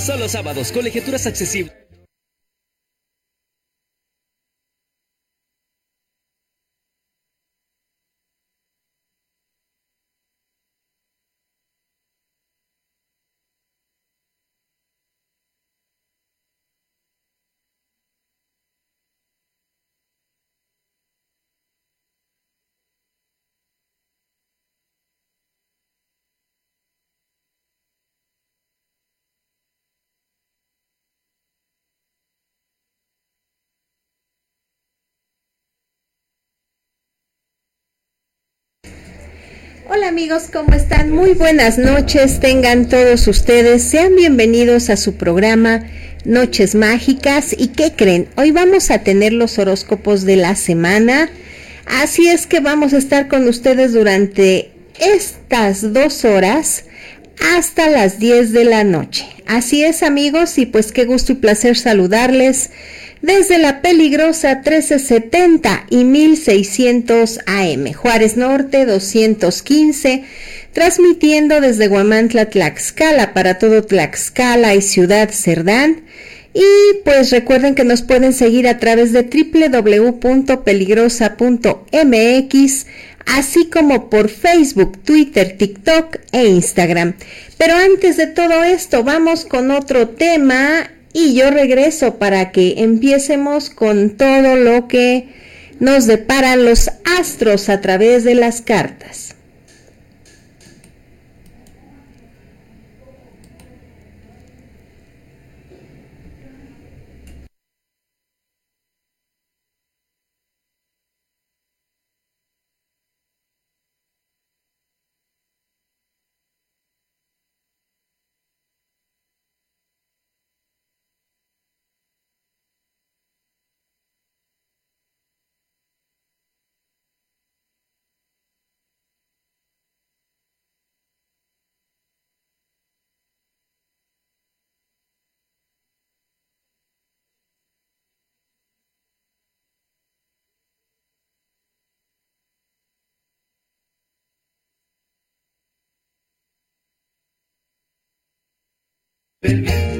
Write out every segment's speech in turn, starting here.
solo sábados, colegiaturas accesibles. Hola amigos, ¿cómo están? Muy buenas noches, tengan todos ustedes, sean bienvenidos a su programa Noches Mágicas. ¿Y qué creen? Hoy vamos a tener los horóscopos de la semana, así es que vamos a estar con ustedes durante estas dos horas hasta las 10 de la noche. Así es amigos, y pues qué gusto y placer saludarles desde la peligrosa 1370 y 1600 AM, Juárez Norte 215, transmitiendo desde Guamantla, Tlaxcala para todo Tlaxcala y Ciudad Cerdán. Y pues recuerden que nos pueden seguir a través de www.peligrosa.mx, así como por Facebook, Twitter, TikTok e Instagram. Pero antes de todo esto, vamos con otro tema y yo regreso para que empiecemos con todo lo que nos deparan los astros a través de las cartas. Bin you.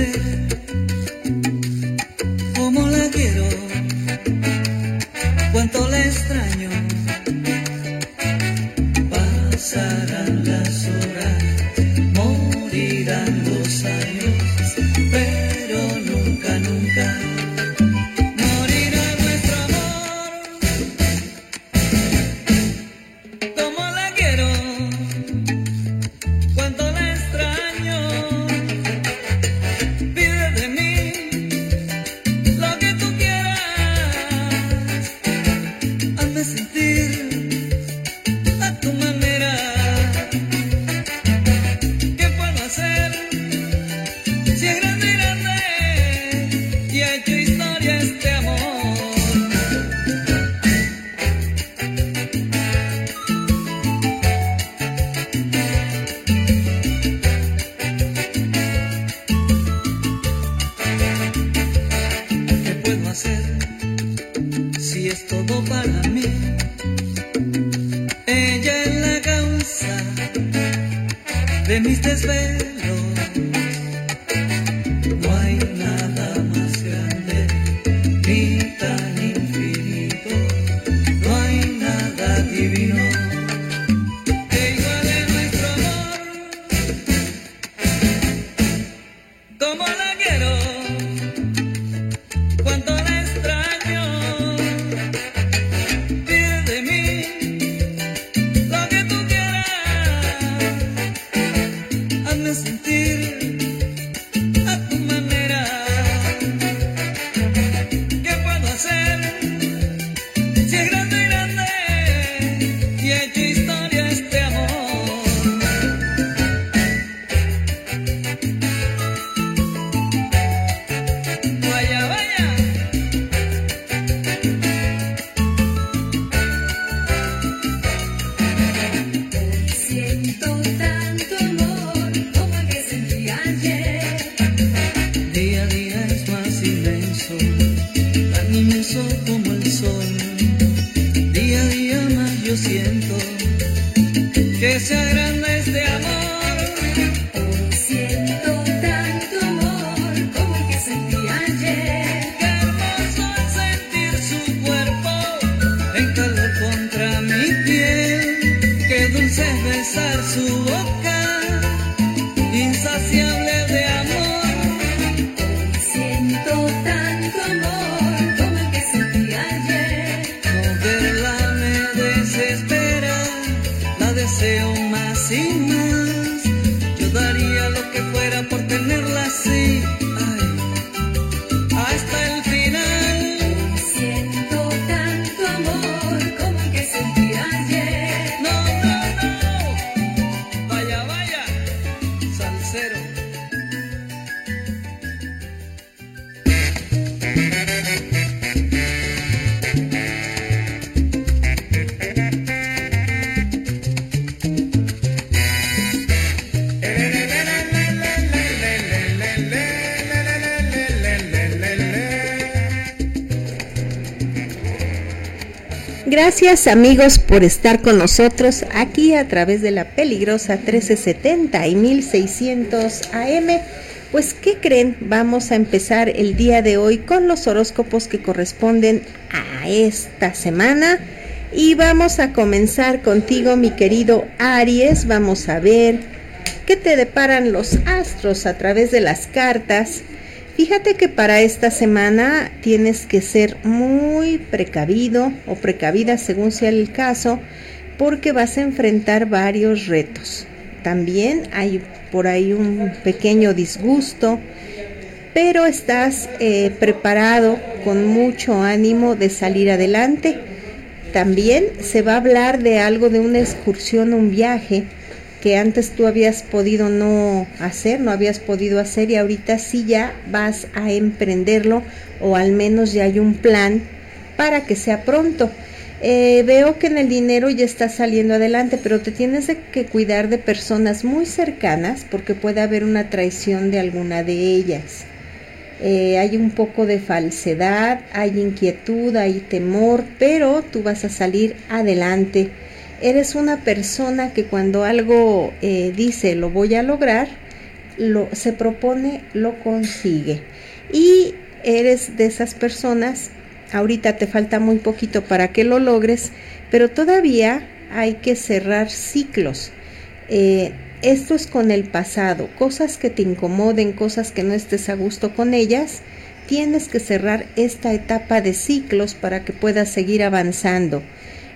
music Gracias amigos por estar con nosotros aquí a través de la peligrosa 1370 y 1600 AM. Pues, ¿qué creen? Vamos a empezar el día de hoy con los horóscopos que corresponden a esta semana. Y vamos a comenzar contigo, mi querido Aries. Vamos a ver qué te deparan los astros a través de las cartas. Fíjate que para esta semana tienes que ser muy precavido o precavida según sea el caso, porque vas a enfrentar varios retos. También hay por ahí un pequeño disgusto, pero estás eh, preparado con mucho ánimo de salir adelante. También se va a hablar de algo de una excursión, un viaje que antes tú habías podido no hacer, no habías podido hacer y ahorita sí ya vas a emprenderlo o al menos ya hay un plan para que sea pronto. Eh, veo que en el dinero ya estás saliendo adelante, pero te tienes que cuidar de personas muy cercanas porque puede haber una traición de alguna de ellas. Eh, hay un poco de falsedad, hay inquietud, hay temor, pero tú vas a salir adelante. Eres una persona que cuando algo eh, dice lo voy a lograr, lo, se propone, lo consigue. Y eres de esas personas, ahorita te falta muy poquito para que lo logres, pero todavía hay que cerrar ciclos. Eh, esto es con el pasado, cosas que te incomoden, cosas que no estés a gusto con ellas, tienes que cerrar esta etapa de ciclos para que puedas seguir avanzando.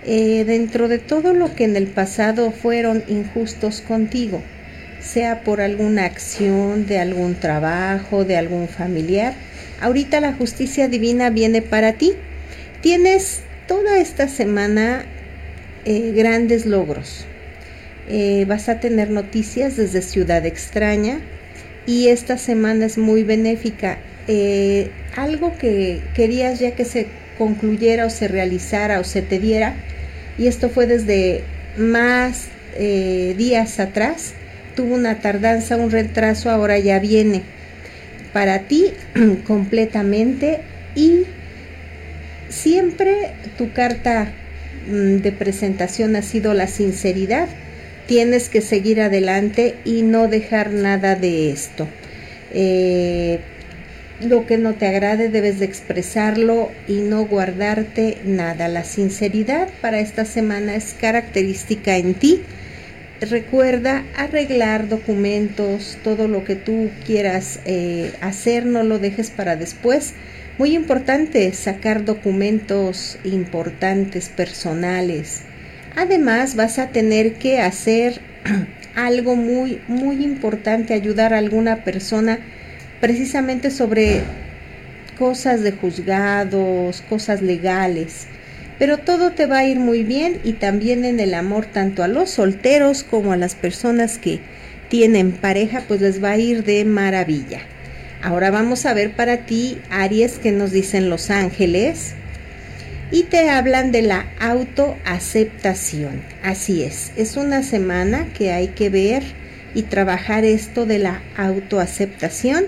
Eh, dentro de todo lo que en el pasado fueron injustos contigo, sea por alguna acción, de algún trabajo, de algún familiar, ahorita la justicia divina viene para ti. Tienes toda esta semana eh, grandes logros. Eh, vas a tener noticias desde Ciudad Extraña y esta semana es muy benéfica. Algo que querías ya que se concluyera o se realizara o se te diera, y esto fue desde más días atrás, tuvo una tardanza, un retraso, ahora ya viene para ti completamente y siempre tu carta mm, de presentación ha sido la sinceridad. Tienes que seguir adelante y no dejar nada de esto. Eh, lo que no te agrade debes de expresarlo y no guardarte nada. La sinceridad para esta semana es característica en ti recuerda arreglar documentos, todo lo que tú quieras eh, hacer, no lo dejes para después. Muy importante sacar documentos importantes, personales. Además vas a tener que hacer algo muy, muy importante, ayudar a alguna persona precisamente sobre cosas de juzgados, cosas legales pero todo te va a ir muy bien y también en el amor tanto a los solteros como a las personas que tienen pareja pues les va a ir de maravilla. Ahora vamos a ver para ti Aries que nos dicen los ángeles y te hablan de la autoaceptación. Así es, es una semana que hay que ver y trabajar esto de la autoaceptación.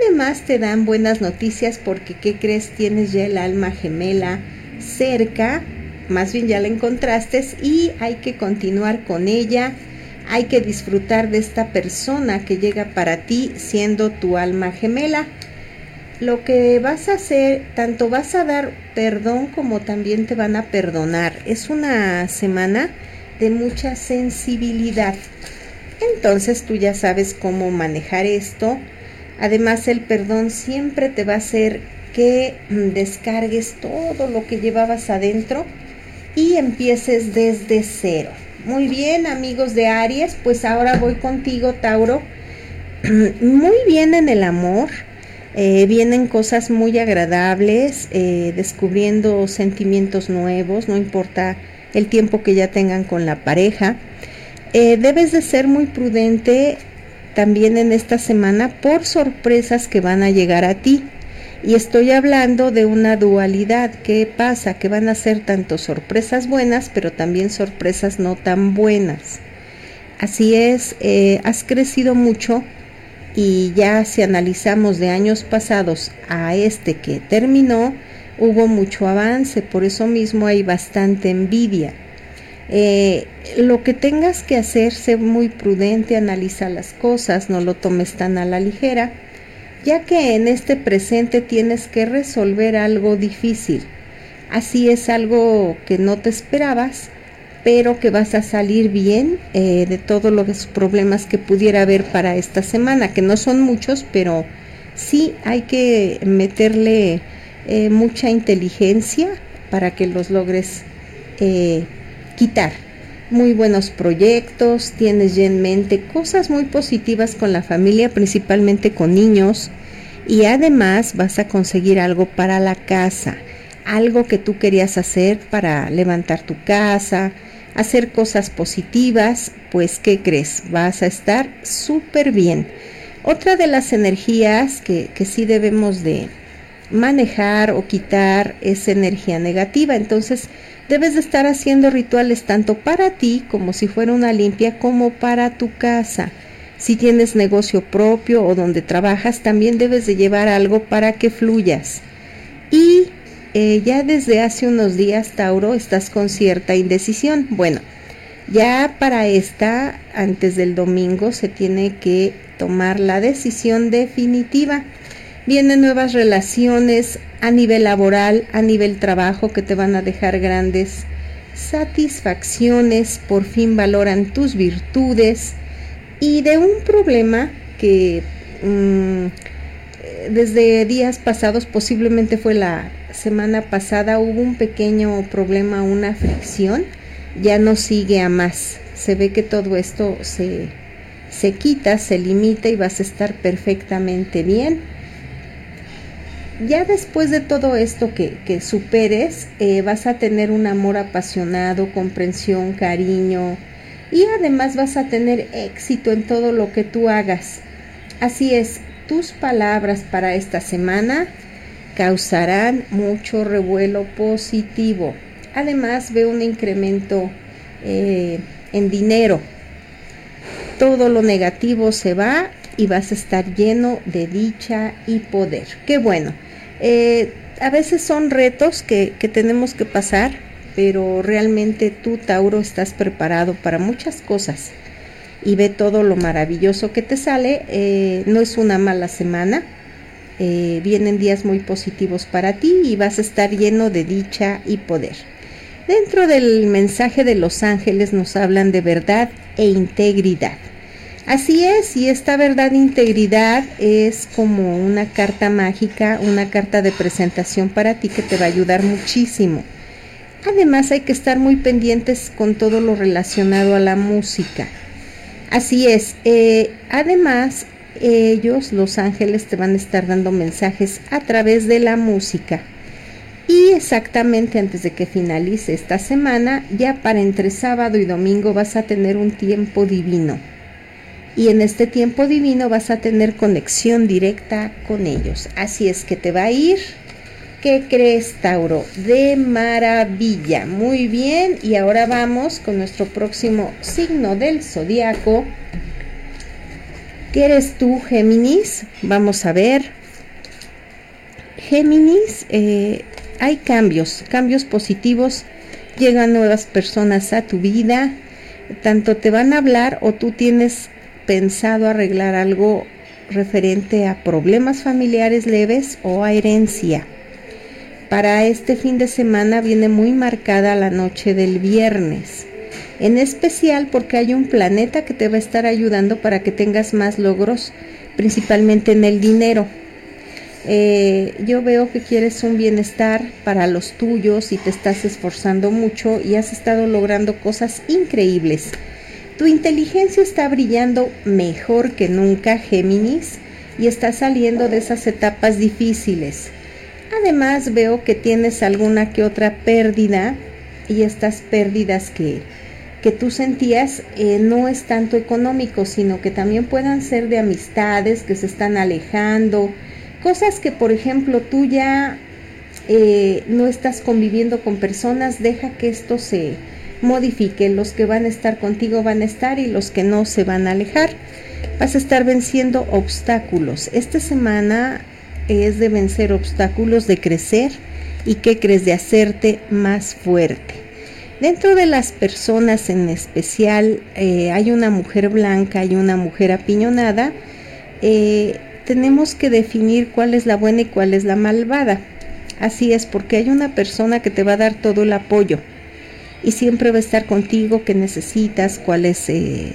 Además te dan buenas noticias porque ¿qué crees? Tienes ya el alma gemela cerca, más bien ya la encontraste y hay que continuar con ella, hay que disfrutar de esta persona que llega para ti siendo tu alma gemela. Lo que vas a hacer, tanto vas a dar perdón como también te van a perdonar. Es una semana de mucha sensibilidad. Entonces tú ya sabes cómo manejar esto. Además el perdón siempre te va a hacer que mm, descargues todo lo que llevabas adentro y empieces desde cero. Muy bien, amigos de Aries, pues ahora voy contigo, Tauro. Muy bien en el amor. Eh, vienen cosas muy agradables, eh, descubriendo sentimientos nuevos, no importa el tiempo que ya tengan con la pareja. Eh, debes de ser muy prudente también en esta semana por sorpresas que van a llegar a ti. Y estoy hablando de una dualidad. ¿Qué pasa? Que van a ser tanto sorpresas buenas, pero también sorpresas no tan buenas. Así es, eh, has crecido mucho y ya si analizamos de años pasados a este que terminó, hubo mucho avance, por eso mismo hay bastante envidia. Eh, lo que tengas que hacer, sé muy prudente, analiza las cosas, no lo tomes tan a la ligera ya que en este presente tienes que resolver algo difícil. Así es algo que no te esperabas, pero que vas a salir bien eh, de todos los problemas que pudiera haber para esta semana, que no son muchos, pero sí hay que meterle eh, mucha inteligencia para que los logres eh, quitar. Muy buenos proyectos, tienes ya en mente cosas muy positivas con la familia, principalmente con niños, y además vas a conseguir algo para la casa, algo que tú querías hacer para levantar tu casa, hacer cosas positivas, pues ¿qué crees? Vas a estar súper bien. Otra de las energías que, que sí debemos de manejar o quitar es energía negativa, entonces debes de estar haciendo rituales tanto para ti como si fuera una limpia como para tu casa. Si tienes negocio propio o donde trabajas, también debes de llevar algo para que fluyas. Y eh, ya desde hace unos días, Tauro, estás con cierta indecisión. Bueno, Ya para esta, antes del domingo, se tiene que tomar la decisión definitiva. Vienen nuevas relaciones a nivel laboral, a nivel trabajo, que te van a dejar grandes satisfacciones, por fin valoran tus virtudes y de un problema que mm, desde días pasados, posiblemente fue la semana pasada, hubo un pequeño problema, una fricción, ya no sigue a más. Se ve que todo esto se, se quita, se limita y vas a estar perfectamente bien. Ya después de todo esto que, que superes, eh, vas a tener un amor apasionado, comprensión, cariño y además vas a tener éxito en todo lo que tú hagas. Así es, tus palabras para esta semana causarán mucho revuelo positivo. Además veo un incremento eh, en dinero. Todo lo negativo se va y vas a estar lleno de dicha y poder. Qué bueno. Eh, a veces son retos que, que tenemos que pasar, pero realmente tú, Tauro, estás preparado para muchas cosas y ve todo lo maravilloso que te sale. Eh, no es una mala semana, eh, vienen días muy positivos para ti y vas a estar lleno de dicha y poder. Dentro del mensaje de los ángeles nos hablan de verdad e integridad. Así es, y esta verdad e integridad es como una carta mágica, una carta de presentación para ti que te va a ayudar muchísimo. Además hay que estar muy pendientes con todo lo relacionado a la música. Así es. Eh, además, ellos, los ángeles, te van a estar dando mensajes a través de la música. Y exactamente antes de que finalice esta semana, ya para entre sábado y domingo vas a tener un tiempo divino. Y en este tiempo divino vas a tener conexión directa con ellos. Así es que te va a ir ¿Qué crees, Tauro? De maravilla. Muy bien. Y ahora vamos con nuestro próximo signo del zodiaco. ¿Qué eres tú, Géminis? Vamos a ver. Géminis, eh, hay cambios, cambios positivos. Llegan nuevas personas a tu vida. Tanto te van a hablar o tú tienes pensado arreglar algo referente a problemas familiares leves o a herencia. Para este fin de semana viene muy marcada la noche del viernes, en especial porque hay un planeta que te va a estar ayudando para que tengas más logros, principalmente en el dinero. Eh, yo veo que quieres un bienestar para los tuyos y te estás esforzando mucho y has estado logrando cosas increíbles. Tu inteligencia está brillando mejor que nunca, Géminis, y está saliendo de esas etapas difíciles. Además veo que tienes alguna que otra pérdida y estas pérdidas que, que tú sentías eh, no es tanto económico, sino que también puedan ser de amistades que se están alejando, cosas que por ejemplo tú ya eh, no estás conviviendo con personas, deja que esto se modifique, los que van a estar contigo van a estar y los que no se van a alejar. Vas a estar venciendo obstáculos. Esta semana es de vencer obstáculos, de crecer y que crees de hacerte más fuerte. Dentro de las personas en especial eh, hay una mujer blanca y una mujer apiñonada. Eh, tenemos que definir cuál es la buena y cuál es la malvada. Así es, porque hay una persona que te va a dar todo el apoyo y siempre va a estar contigo, que necesitas, cuál es eh,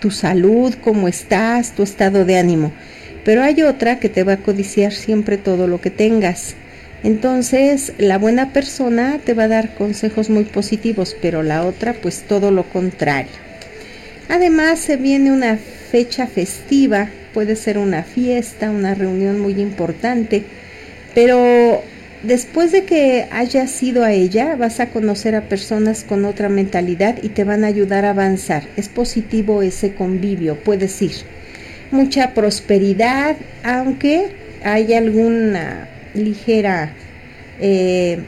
tu salud, cómo estás, tu estado de ánimo pero hay otra que te va a codiciar siempre todo lo que tengas. Entonces, la buena persona te va a dar consejos muy positivos, pero la otra pues todo lo contrario. Además, se viene una fecha festiva, puede ser una fiesta, una reunión muy importante, pero después de que hayas ido a ella, vas a conocer a personas con otra mentalidad y te van a ayudar a avanzar. Es positivo ese convivio, puedes ir mucha prosperidad, aunque hay alguna ligera eh,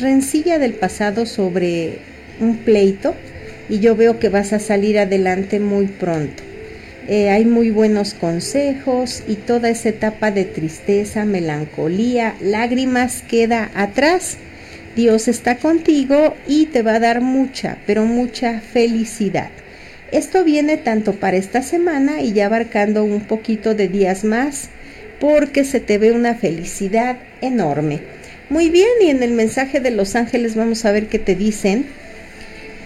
rencilla del pasado sobre un pleito y yo veo que vas a salir adelante muy pronto. Eh, hay muy buenos consejos y toda esa etapa de tristeza, melancolía, lágrimas queda atrás Dios está contigo y te va a dar mucha, pero mucha felicidad. Esto viene tanto para esta semana y ya abarcando un poquito de días más, porque se te ve una felicidad enorme. Muy bien, y en el mensaje de los ángeles vamos a ver qué te dicen.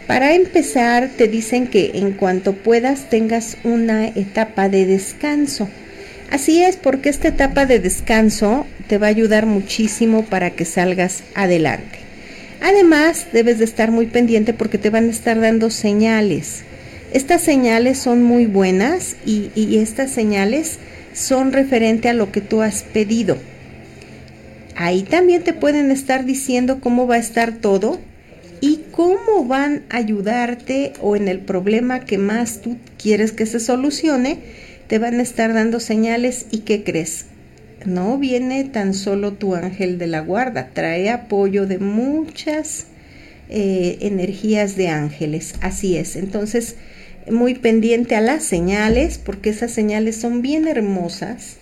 Para empezar, te dicen que en cuanto puedas tengas una etapa de descanso. Así es, porque esta etapa de descanso te va a ayudar muchísimo para que salgas adelante. Además, debes de estar muy pendiente porque te van a estar dando señales. Estas señales son muy buenas y, y estas señales son referente a lo que tú has pedido. Ahí también te pueden estar diciendo cómo va a estar todo y cómo van a ayudarte o en el problema que más tú quieres que se solucione, te van a estar dando señales y ¿qué crees? No viene tan solo tu ángel de la guarda, trae apoyo de muchas eh, energías de ángeles, así es. Entonces, muy pendiente a las señales, porque esas señales son bien hermosas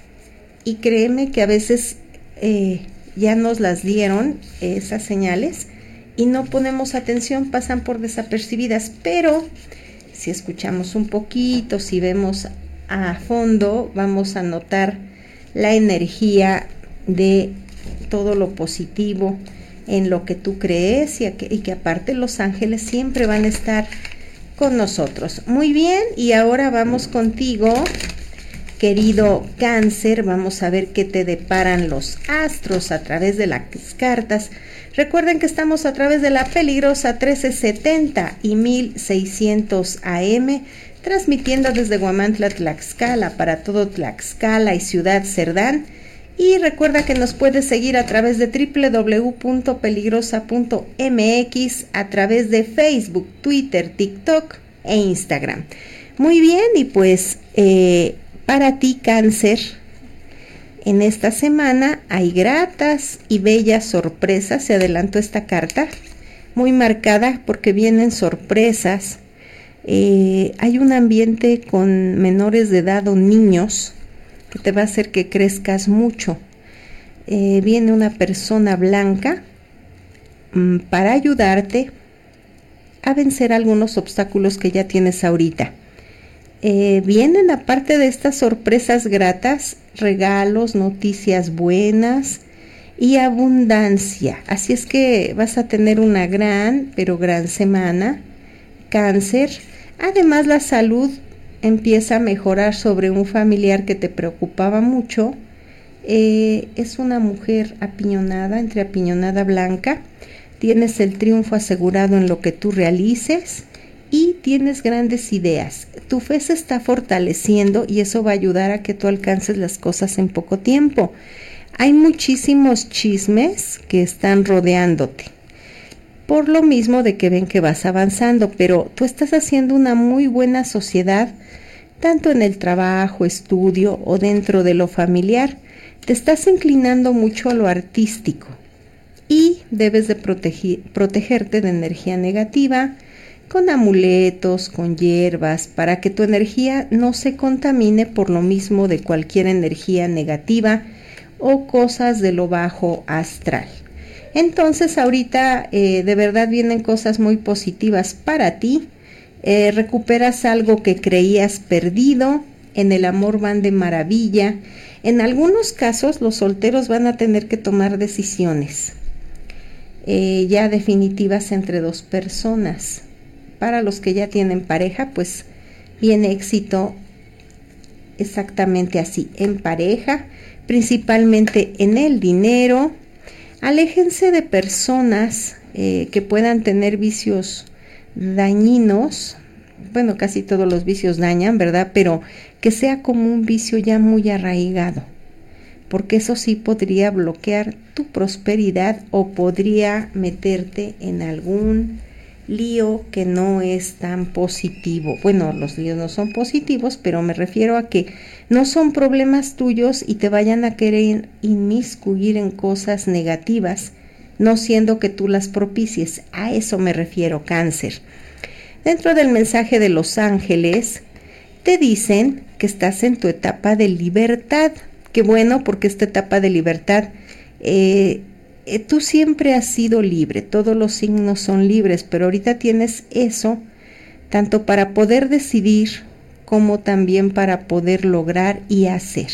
y créeme que a veces eh, ya nos las dieron esas señales y no ponemos atención, pasan por desapercibidas, pero si escuchamos un poquito, si vemos a fondo, vamos a notar la energía de todo lo positivo en lo que tú crees y, que, y que aparte los ángeles siempre van a estar con nosotros. Muy bien, y ahora vamos contigo, querido cáncer, vamos a ver qué te deparan los astros a través de las cartas. Recuerden que estamos a través de la peligrosa 1370 y 1600 AM, transmitiendo desde Guamantla, Tlaxcala, para todo Tlaxcala y Ciudad Cerdán. Y recuerda que nos puedes seguir a través de www.peligrosa.mx, a través de Facebook, Twitter, TikTok e Instagram. Muy bien, y pues eh, para ti cáncer, en esta semana hay gratas y bellas sorpresas, se adelantó esta carta, muy marcada porque vienen sorpresas. Eh, hay un ambiente con menores de edad o niños que te va a hacer que crezcas mucho. Eh, viene una persona blanca mm, para ayudarte a vencer algunos obstáculos que ya tienes ahorita. Eh, vienen aparte de estas sorpresas gratas, regalos, noticias buenas y abundancia. Así es que vas a tener una gran, pero gran semana. Cáncer. Además la salud empieza a mejorar sobre un familiar que te preocupaba mucho. Eh, es una mujer apiñonada, entre apiñonada blanca. Tienes el triunfo asegurado en lo que tú realices y tienes grandes ideas. Tu fe se está fortaleciendo y eso va a ayudar a que tú alcances las cosas en poco tiempo. Hay muchísimos chismes que están rodeándote. Por lo mismo de que ven que vas avanzando, pero tú estás haciendo una muy buena sociedad, tanto en el trabajo, estudio o dentro de lo familiar. Te estás inclinando mucho a lo artístico y debes de protegerte de energía negativa, con amuletos, con hierbas, para que tu energía no se contamine por lo mismo de cualquier energía negativa o cosas de lo bajo astral. Entonces ahorita eh, de verdad vienen cosas muy positivas para ti. Eh, recuperas algo que creías perdido. En el amor van de maravilla. En algunos casos los solteros van a tener que tomar decisiones eh, ya definitivas entre dos personas para los que ya tienen pareja, pues viene éxito exactamente así, en pareja, principalmente en el dinero. Aléjense de personas eh, que puedan tener vicios dañinos. Bueno, casi todos los vicios dañan, ¿verdad? Pero que sea como un vicio ya muy arraigado, porque eso sí podría bloquear tu prosperidad o podría meterte en algún lío que no es tan positivo. Bueno, los líos no son positivos, pero me refiero a que no son problemas tuyos y te vayan a querer inmiscuir en cosas negativas, no siendo que tú las propicies. A eso me refiero, cáncer. Dentro del mensaje de los ángeles, te dicen que estás en tu etapa de libertad. Qué bueno, porque esta etapa de libertad eh, eh, tú siempre has sido libre, todos los signos son libres, pero ahorita tienes eso tanto para poder decidir como también para poder lograr y hacer.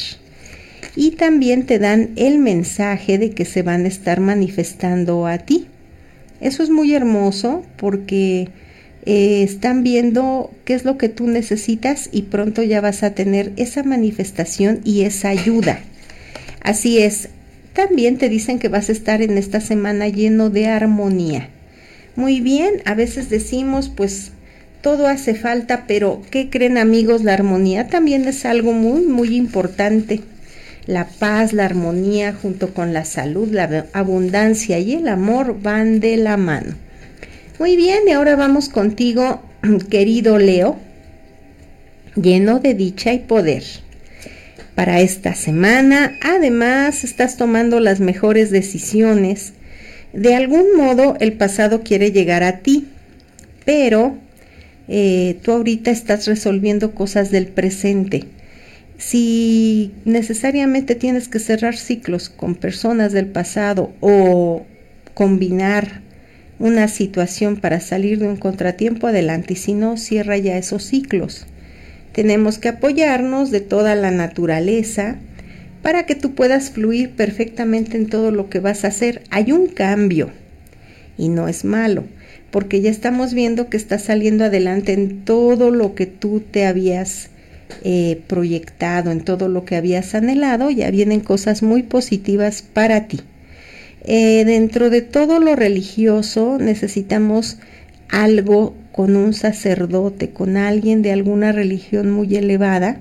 Y también te dan el mensaje de que se van a estar manifestando a ti. Eso es muy hermoso porque eh, están viendo qué es lo que tú necesitas y pronto ya vas a tener esa manifestación y esa ayuda. Así es, también te dicen que vas a estar en esta semana lleno de armonía. Muy bien, a veces decimos pues todo hace falta, pero ¿qué creen amigos? La armonía también es algo muy, muy importante. La paz, la armonía junto con la salud, la abundancia y el amor van de la mano. Muy bien, y ahora vamos contigo, querido Leo, lleno de dicha y poder para esta semana. Además, estás tomando las mejores decisiones. De algún modo, el pasado quiere llegar a ti, pero eh, tú ahorita estás resolviendo cosas del presente. Si necesariamente tienes que cerrar ciclos con personas del pasado o combinar una situación para salir de un contratiempo, adelante. Y si no, cierra ya esos ciclos. Tenemos que apoyarnos de toda la naturaleza para que tú puedas fluir perfectamente en todo lo que vas a hacer. Hay un cambio y no es malo, porque ya estamos viendo que estás saliendo adelante en todo lo que tú te habías eh, proyectado, en todo lo que habías anhelado, ya vienen cosas muy positivas para ti. Eh, dentro de todo lo religioso necesitamos algo con un sacerdote, con alguien de alguna religión muy elevada,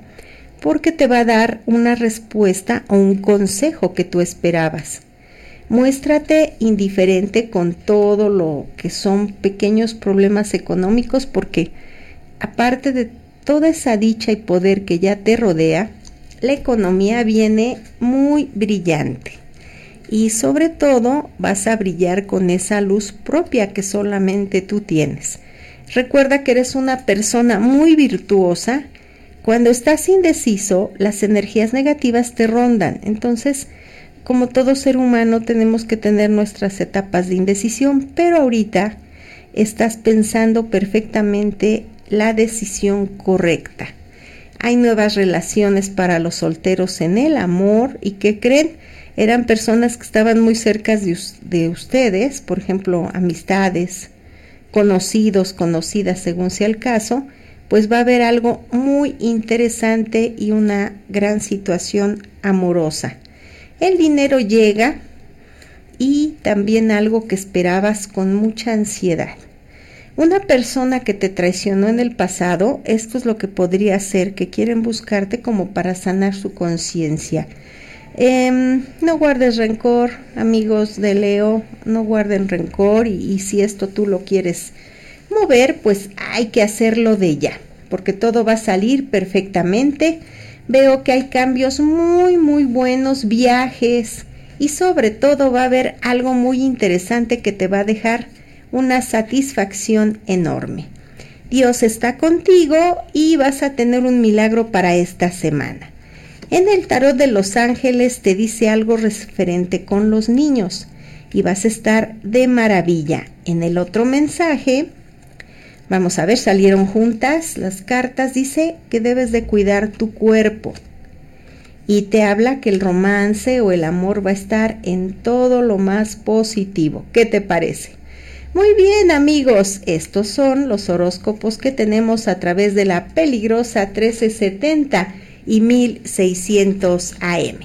porque te va a dar una respuesta o un consejo que tú esperabas. Muéstrate indiferente con todo lo que son pequeños problemas económicos porque aparte de toda esa dicha y poder que ya te rodea, la economía viene muy brillante y sobre todo vas a brillar con esa luz propia que solamente tú tienes. Recuerda que eres una persona muy virtuosa. Cuando estás indeciso, las energías negativas te rondan. Entonces, como todo ser humano, tenemos que tener nuestras etapas de indecisión, pero ahorita estás pensando perfectamente la decisión correcta. Hay nuevas relaciones para los solteros en el amor y que creen eran personas que estaban muy cerca de, ustedes, por ejemplo, amistades, conocidos, conocidas, según sea el caso, pues va a haber algo muy interesante y una gran situación amorosa. El dinero llega y también algo que esperabas con mucha ansiedad. Una persona que te traicionó en el pasado, esto es lo que podría ser que quieren buscarte como para sanar su conciencia Em, no guardes rencor, amigos de Leo, no guarden rencor y, si esto tú lo quieres mover, pues hay que hacerlo de ya, porque todo va a salir perfectamente. Veo que hay cambios muy, muy buenos, viajes y sobre todo va a haber algo muy interesante que te va a dejar una satisfacción enorme. Dios está contigo y vas a tener un milagro para esta semana. En el tarot de los ángeles te dice algo referente con los niños y vas a estar de maravilla. En el otro mensaje, vamos a ver, salieron juntas las cartas, dice que debes de cuidar tu cuerpo. Y te habla que el romance o el amor va a estar en todo lo más positivo. ¿Qué te parece? Muy bien amigos, estos son los horóscopos que tenemos a través de la peligrosa 1370 y 1600 AM.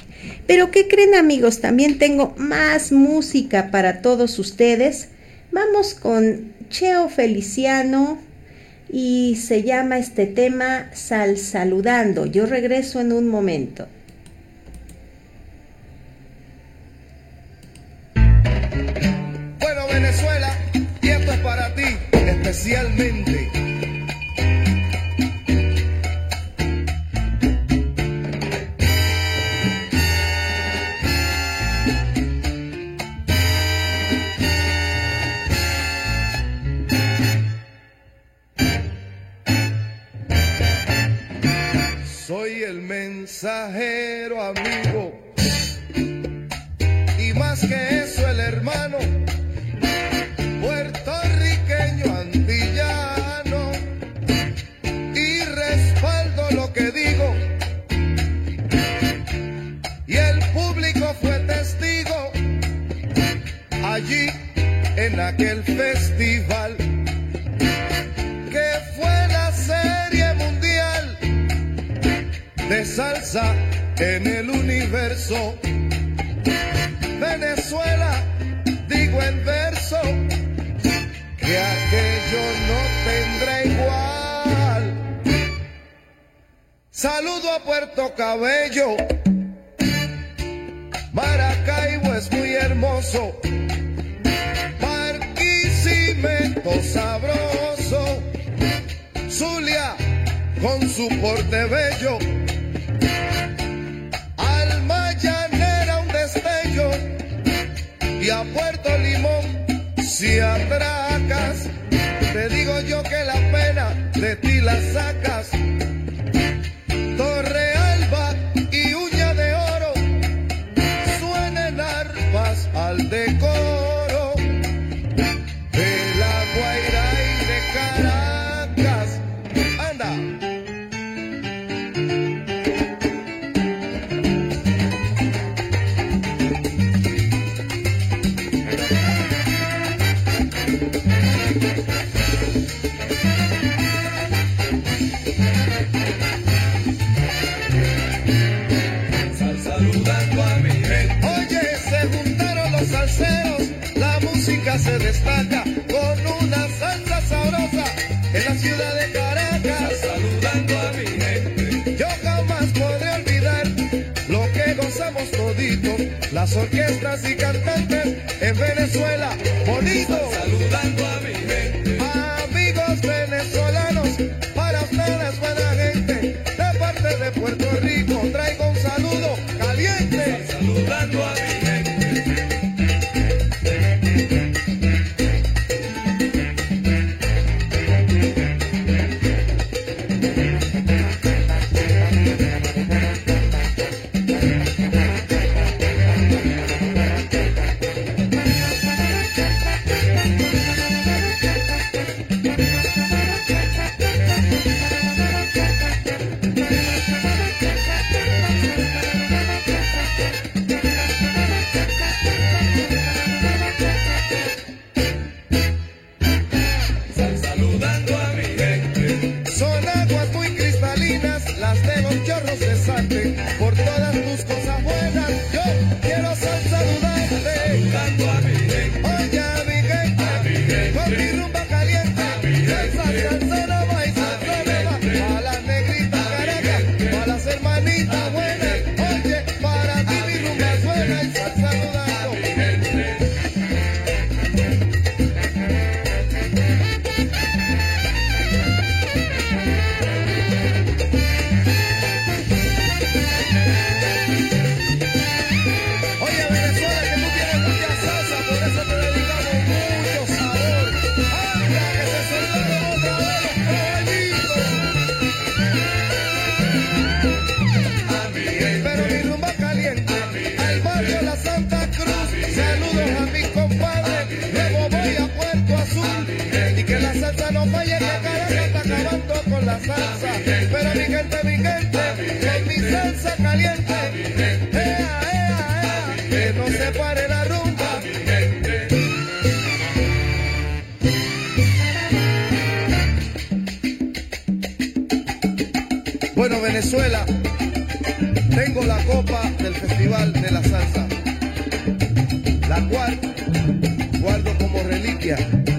Pero ¿qué creen amigos? También tengo más música para todos ustedes. Vamos con Cheo Feliciano y se llama este tema Sal Saludando. Yo regreso en un momento. Bueno Venezuela, tiempo es para ti, especialmente el mensajero amigo. Y más que eso, el hermano puertorriqueño antillano. Y respaldo lo que digo. Y el público fue testigo allí en aquel festival. El universo. Venezuela, digo en verso, que aquello no tendrá igual. Saludo a Puerto Cabello, Maracaibo es muy hermoso, Barquisimeto sabroso, Zulia con su porte bello, Thank you. Las orquestas y cantantes en Venezuela, bonito. Saludando a mi gente. Amigos venezolanos, para ustedes buena gente, de parte de Puerto Rico traigo un saludo caliente. Saludando a mi gente, con mi salsa caliente. ¡Ea, ea, ea! Que no se pare la rumba. Bueno, Venezuela, tengo la copa del Festival de la Salsa, la cual guardo como reliquia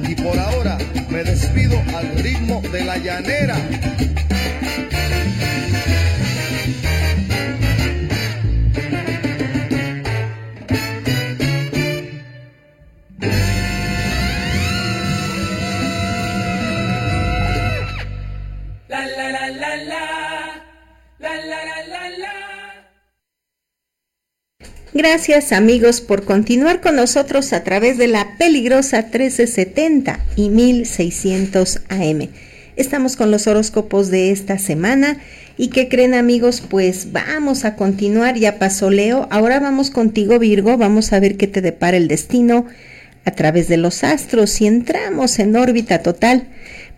y por ahora me despido al ritmo de la llanera. Gracias amigos por continuar con nosotros a través de la peligrosa 1370 y 1600 AM. Estamos con los horóscopos de esta semana. Y que creen amigos, pues vamos a continuar, ya pasó Leo, ahora vamos contigo Virgo, vamos a ver qué te depara el destino a través de los astros. Y entramos en órbita total,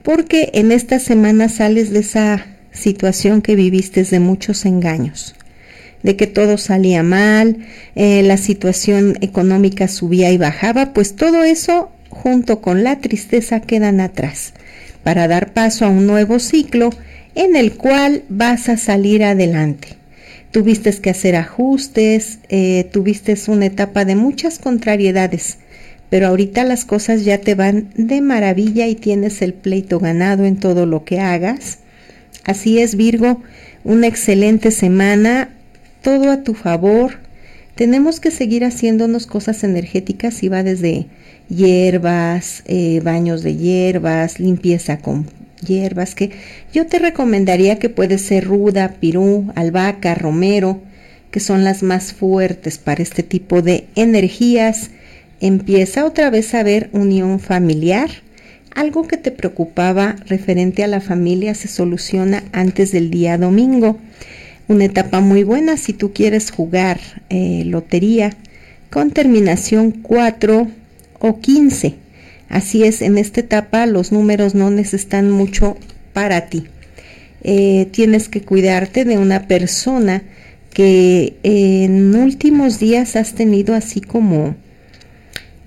porque en esta semana sales de esa situación que viviste de muchos engaños de que todo salía mal, eh, la situación económica subía y bajaba, pues todo eso junto con la tristeza quedan atrás para dar paso a un nuevo ciclo en el cual vas a salir adelante. tuviste que hacer ajustes, eh, tuviste una etapa de muchas contrariedades, pero ahorita las cosas ya te van de maravilla y tienes el pleito ganado en todo lo que hagas. Así es, Virgo, una excelente semana, todo a tu favor. Tenemos que seguir haciéndonos cosas energéticas y va desde hierbas, eh, baños de hierbas, limpieza con hierbas, que yo te recomendaría que puede ser ruda, pirú, albahaca, romero, que son las más fuertes para este tipo de energías. Empieza otra vez a ver unión familiar. Algo que te preocupaba referente a la familia se soluciona antes del día domingo. Una etapa muy buena si tú quieres jugar eh, lotería con terminación 4 o 15. Así es, en esta etapa los números no necesitan mucho para ti. Eh, tienes que cuidarte de una persona que en últimos días has tenido así como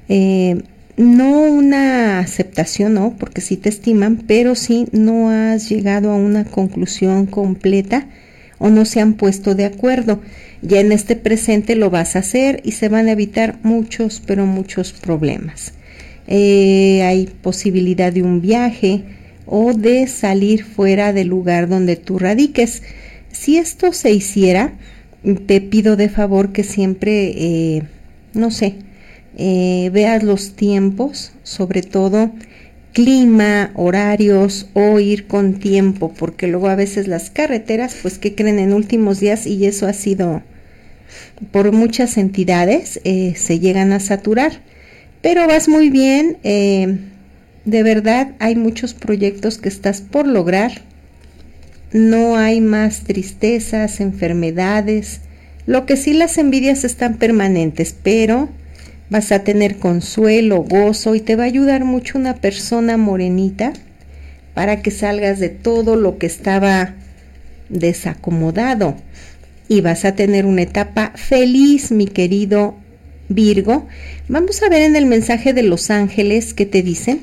eh, no una aceptación, no, porque sí te estiman, pero sí no has llegado a una conclusión completa o no se han puesto de acuerdo. Ya en este presente lo vas a hacer y se van a evitar muchos, pero muchos problemas. Eh, hay posibilidad de un viaje o de salir fuera del lugar donde tú radiques. Si esto se hiciera, te pido de favor que siempre, eh, no sé, eh, veas los tiempos, sobre todo clima, horarios o ir con tiempo, porque luego a veces las carreteras, pues que creen en últimos días y eso ha sido por muchas entidades, eh, se llegan a saturar. Pero vas muy bien, eh, de verdad hay muchos proyectos que estás por lograr, no hay más tristezas, enfermedades, lo que sí las envidias están permanentes, pero vas a tener consuelo, gozo y te va a ayudar mucho una persona morenita para que salgas de todo lo que estaba desacomodado y vas a tener una etapa feliz, mi querido Virgo. Vamos a ver en el mensaje de los ángeles qué te dicen.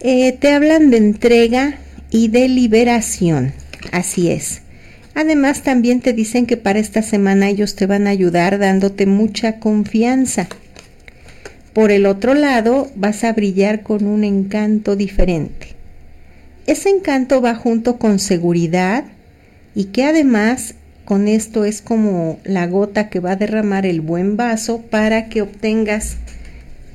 Eh, te hablan de entrega y de liberación. Así es. Además, también te dicen que para esta semana ellos te van a ayudar dándote mucha confianza. Por el otro lado, vas a brillar con un encanto diferente. Ese encanto va junto con seguridad y que además con esto es como la gota que va a derramar el buen vaso para que obtengas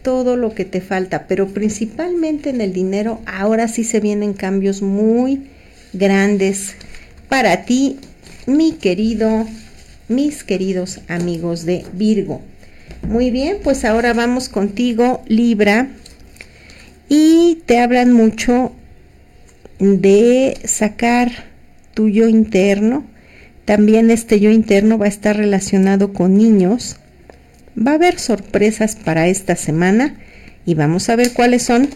todo lo que te falta, pero principalmente en el dinero, ahora sí se vienen cambios muy grandes para ti, mi querido, mis queridos amigos de Virgo. Muy bien, pues ahora vamos contigo, Libra, y te hablan mucho de sacar tu yo interno. También este yo interno va a estar relacionado con niños. Va a haber sorpresas para esta semana y vamos a ver cuáles son.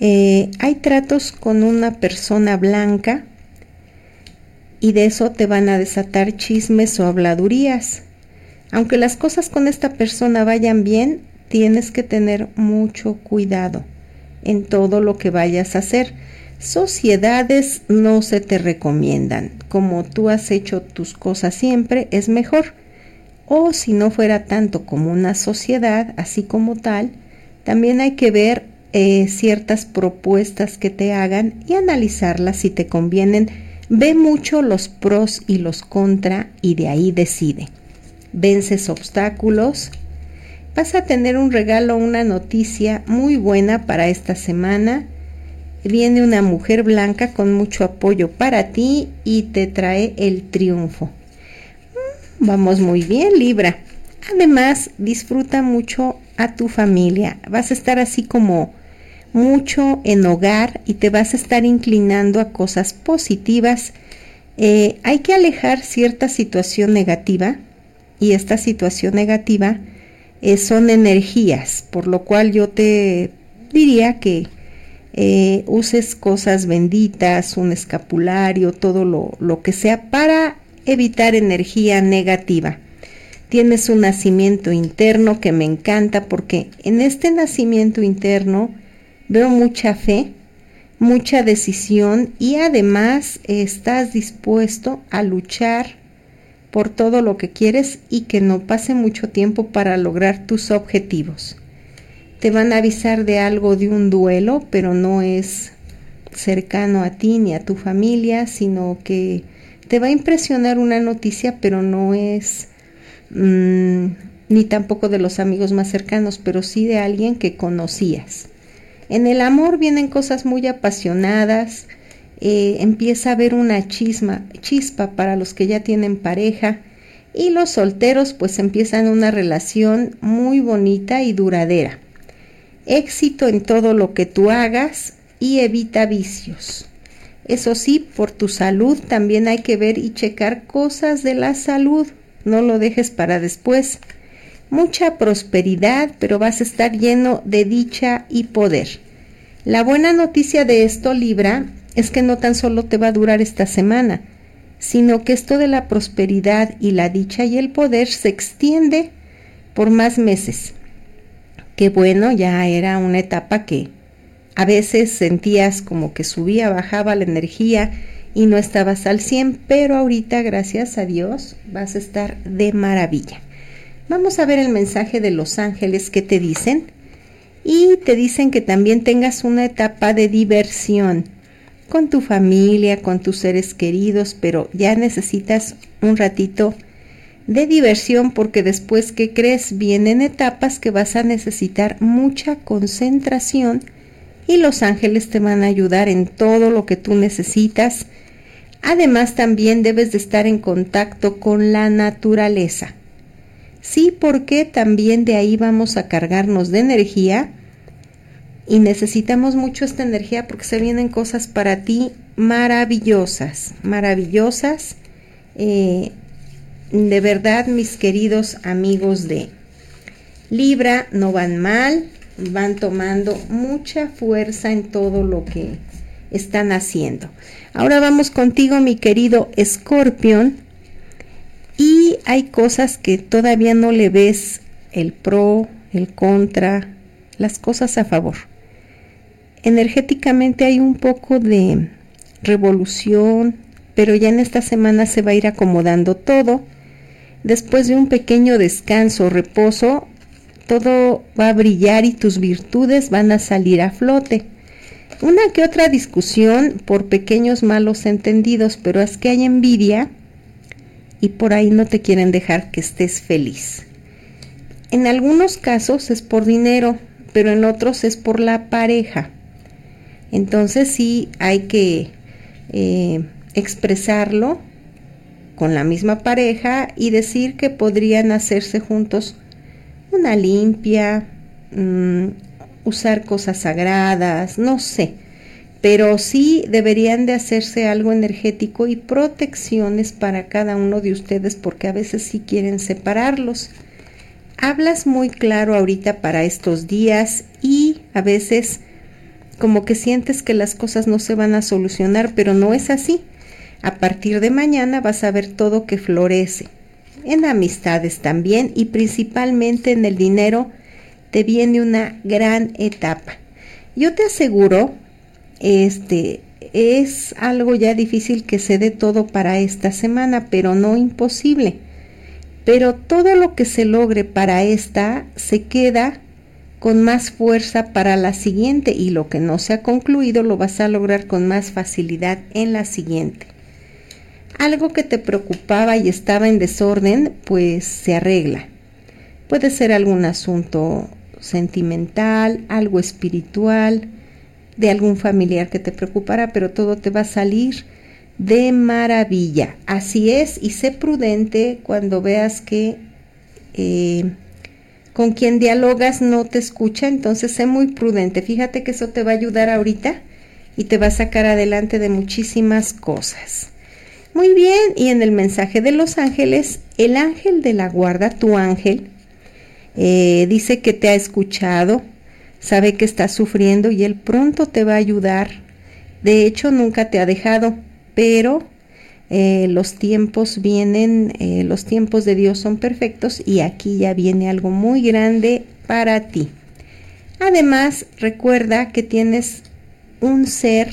Eh, hay tratos con una persona blanca y de eso te van a desatar chismes o habladurías. Aunque las cosas con esta persona vayan bien, tienes que tener mucho cuidado en todo lo que vayas a hacer. Sociedades no se te recomiendan. Como tú has hecho tus cosas siempre, es mejor. O si no fuera tanto como una sociedad, así como tal, también hay que ver eh, ciertas propuestas que te hagan y analizarlas si te convienen Ve mucho los pros y los contra y de ahí decide. Vences obstáculos. Vas a tener un regalo, una noticia muy buena para esta semana. Viene una mujer blanca con mucho apoyo para ti y te trae el triunfo. Mm, vamos muy bien, Libra. Además, disfruta mucho a tu familia. Vas a estar así como mucho en hogar y te vas a estar inclinando a cosas positivas. Eh, hay que alejar cierta situación negativa y esta situación negativa eh, son energías, por lo cual yo te diría que eh, uses cosas benditas, un escapulario, todo lo, lo que sea para evitar energía negativa. Tienes un nacimiento interno que me encanta porque en este nacimiento interno veo mucha fe, mucha decisión y además estás dispuesto a luchar por todo lo que quieres y que no pase mucho tiempo para lograr tus objetivos. Te van a avisar de algo de un duelo, pero no es cercano a ti ni a tu familia, sino que te va a impresionar una noticia, pero no es mm, ni tampoco de los amigos más cercanos, pero sí de alguien que conocías. En el amor vienen cosas muy apasionadas, eh, empieza a haber una chisma, chispa para los que ya tienen pareja y los solteros pues empiezan una relación muy bonita y duradera. Éxito en todo lo que tú hagas y evita vicios. Eso sí, por tu salud también hay que ver y checar cosas de la salud. No lo dejes para después mucha prosperidad, pero vas a estar lleno de dicha y poder. La buena noticia de esto, Libra, es que no tan solo te va a durar esta semana, sino que esto de la prosperidad y la dicha y el poder se extiende por más meses. Que bueno, ya era una etapa que a veces sentías como que subía, bajaba la energía y no estabas al 100, pero ahorita, gracias a Dios, vas a estar de maravilla. Vamos a ver el mensaje de los ángeles que te dicen. Y te dicen que también tengas una etapa de diversión con tu familia, con tus seres queridos, pero ya necesitas un ratito de diversión porque después que crees vienen etapas que vas a necesitar mucha concentración y los ángeles te van a ayudar en todo lo que tú necesitas. Además también debes de estar en contacto con la naturaleza. Sí, porque también de ahí vamos a cargarnos de energía y necesitamos mucho esta energía porque se vienen cosas para ti maravillosas, maravillosas. Eh, de verdad, mis queridos amigos de Libra, no van mal, van tomando mucha fuerza en todo lo que están haciendo. Ahora vamos contigo, mi querido Escorpión y hay cosas que todavía no le ves el pro, el contra, las cosas a favor. Energéticamente hay un poco de revolución, pero ya en esta semana se va a ir acomodando todo. Después de un pequeño descanso, reposo, todo va a brillar y tus virtudes van a salir a flote. Una que otra discusión por pequeños malos entendidos, pero es que hay envidia y por ahí no te quieren dejar que estés feliz. En algunos casos es por dinero, pero en otros es por la pareja. Entonces sí hay que eh, expresarlo con la misma pareja y decir que podrían hacerse juntos una limpia, mm, usar cosas sagradas, no sé pero sí deberían de hacerse algo energético y protecciones para cada uno de ustedes porque a veces sí quieren separarlos. Hablas muy claro ahorita para estos días y a veces como que sientes que las cosas no se van a solucionar, pero no es así. A partir de mañana vas a ver todo que florece. En amistades también y principalmente en el dinero te viene una gran etapa. Yo te aseguro este es algo ya difícil que se dé todo para esta semana, pero no imposible. Pero todo lo que se logre para esta se queda con más fuerza para la siguiente y lo que no se ha concluido lo vas a lograr con más facilidad en la siguiente. Algo que te preocupaba y estaba en desorden, pues se arregla. Puede ser algún asunto sentimental, algo espiritual, de algún familiar que te preocupara, pero todo te va a salir de maravilla. Así es, y sé prudente cuando veas que eh, con quien dialogas no te escucha, entonces sé muy prudente. Fíjate que eso te va a ayudar ahorita y te va a sacar adelante de muchísimas cosas. Muy bien, y en el mensaje de los ángeles, el ángel de la guarda, tu ángel, eh, dice que te ha escuchado, sabe que estás sufriendo y Él pronto te va a ayudar. De hecho, nunca te ha dejado, pero eh, los tiempos vienen, eh, los tiempos de Dios son perfectos y aquí ya viene algo muy grande para ti. Además, recuerda que tienes un ser,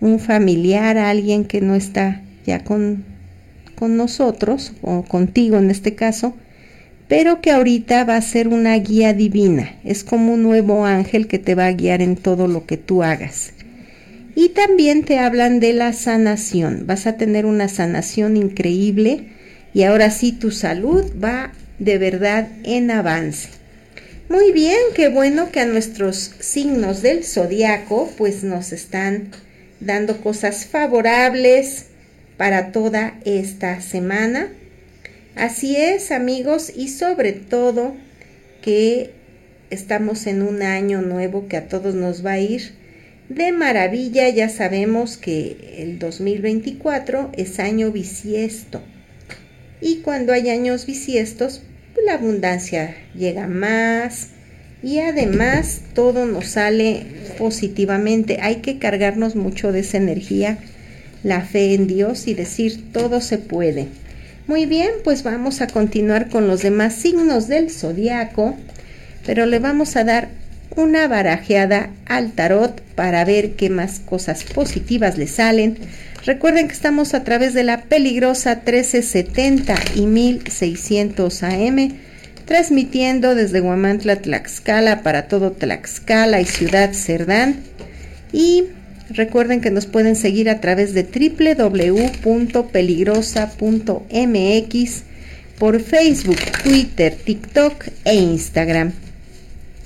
un familiar, alguien que no está ya con, con nosotros, o contigo en este caso, pero que ahorita va a ser una guía divina. Es como un nuevo ángel que te va a guiar en todo lo que tú hagas. Y también te hablan de la sanación. Vas a tener una sanación increíble y ahora sí tu salud va de verdad en avance. Muy bien, qué bueno que a nuestros signos del zodiaco pues nos están dando cosas favorables para toda esta semana. Así es, amigos, y sobre todo que estamos en un año nuevo que a todos nos va a ir de maravilla. Ya sabemos que el 2024 es año bisiesto. Y cuando hay años bisiestos, pues la abundancia llega más y además todo nos sale positivamente. Hay que cargarnos mucho de esa energía, la fe en Dios y decir todo se puede. Muy bien, pues vamos a continuar con los demás signos del zodiaco, pero le vamos a dar una barajeada al tarot para ver qué más cosas positivas le salen. Recuerden que estamos a través de la peligrosa 1370 y 1600 AM, transmitiendo desde Huamantla, Tlaxcala, para todo Tlaxcala y Ciudad Cerdán. Y Recuerden que nos pueden seguir a través de www.peligrosa.mx por Facebook, Twitter, TikTok e Instagram.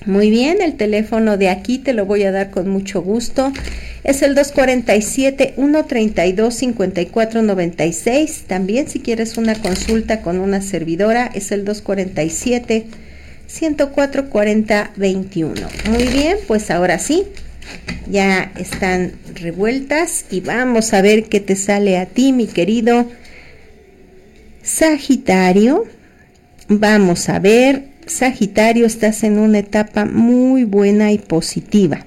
Muy bien, el teléfono de aquí te lo voy a dar con mucho gusto. Es el 247-132-5496. También si quieres una consulta con una servidora es el 247 104 40 21. Muy bien, pues ahora sí, ya están revueltas y vamos a ver qué te sale a ti, mi querido Sagitario. Vamos a ver, Sagitario, estás en una etapa muy buena y positiva.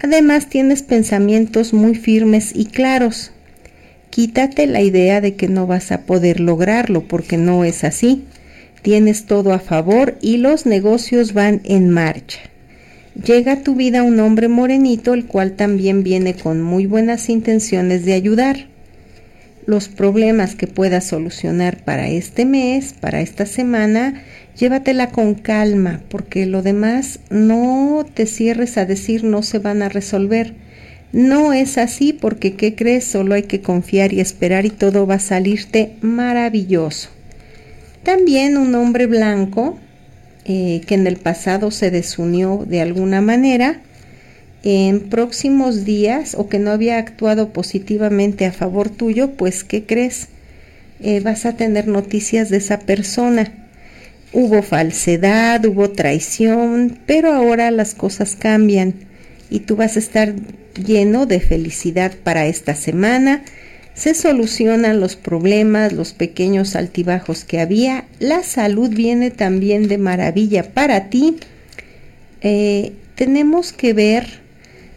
Además tienes pensamientos muy firmes y claros. Quítate la idea de que no vas a poder lograrlo porque no es así. Tienes todo a favor y los negocios van en marcha llega a tu vida un hombre morenito, el cual también viene con muy buenas intenciones de ayudar. Los problemas que puedas solucionar para este mes, para esta semana, llévatela con calma, porque lo demás no te cierres a decir no se van a resolver. No es así porque, ¿qué crees? Solo hay que confiar y esperar y todo va a salirte maravilloso. También un hombre blanco eh, que en el pasado se desunió de alguna manera, en próximos días o que no había actuado positivamente a favor tuyo, pues ¿qué crees? Eh, vas a tener noticias de esa persona. Hubo falsedad, hubo traición, pero ahora las cosas cambian y tú vas a estar lleno de felicidad para esta semana se solucionan los problemas, los pequeños altibajos que había, la salud viene también de maravilla para ti. Eh, tenemos que ver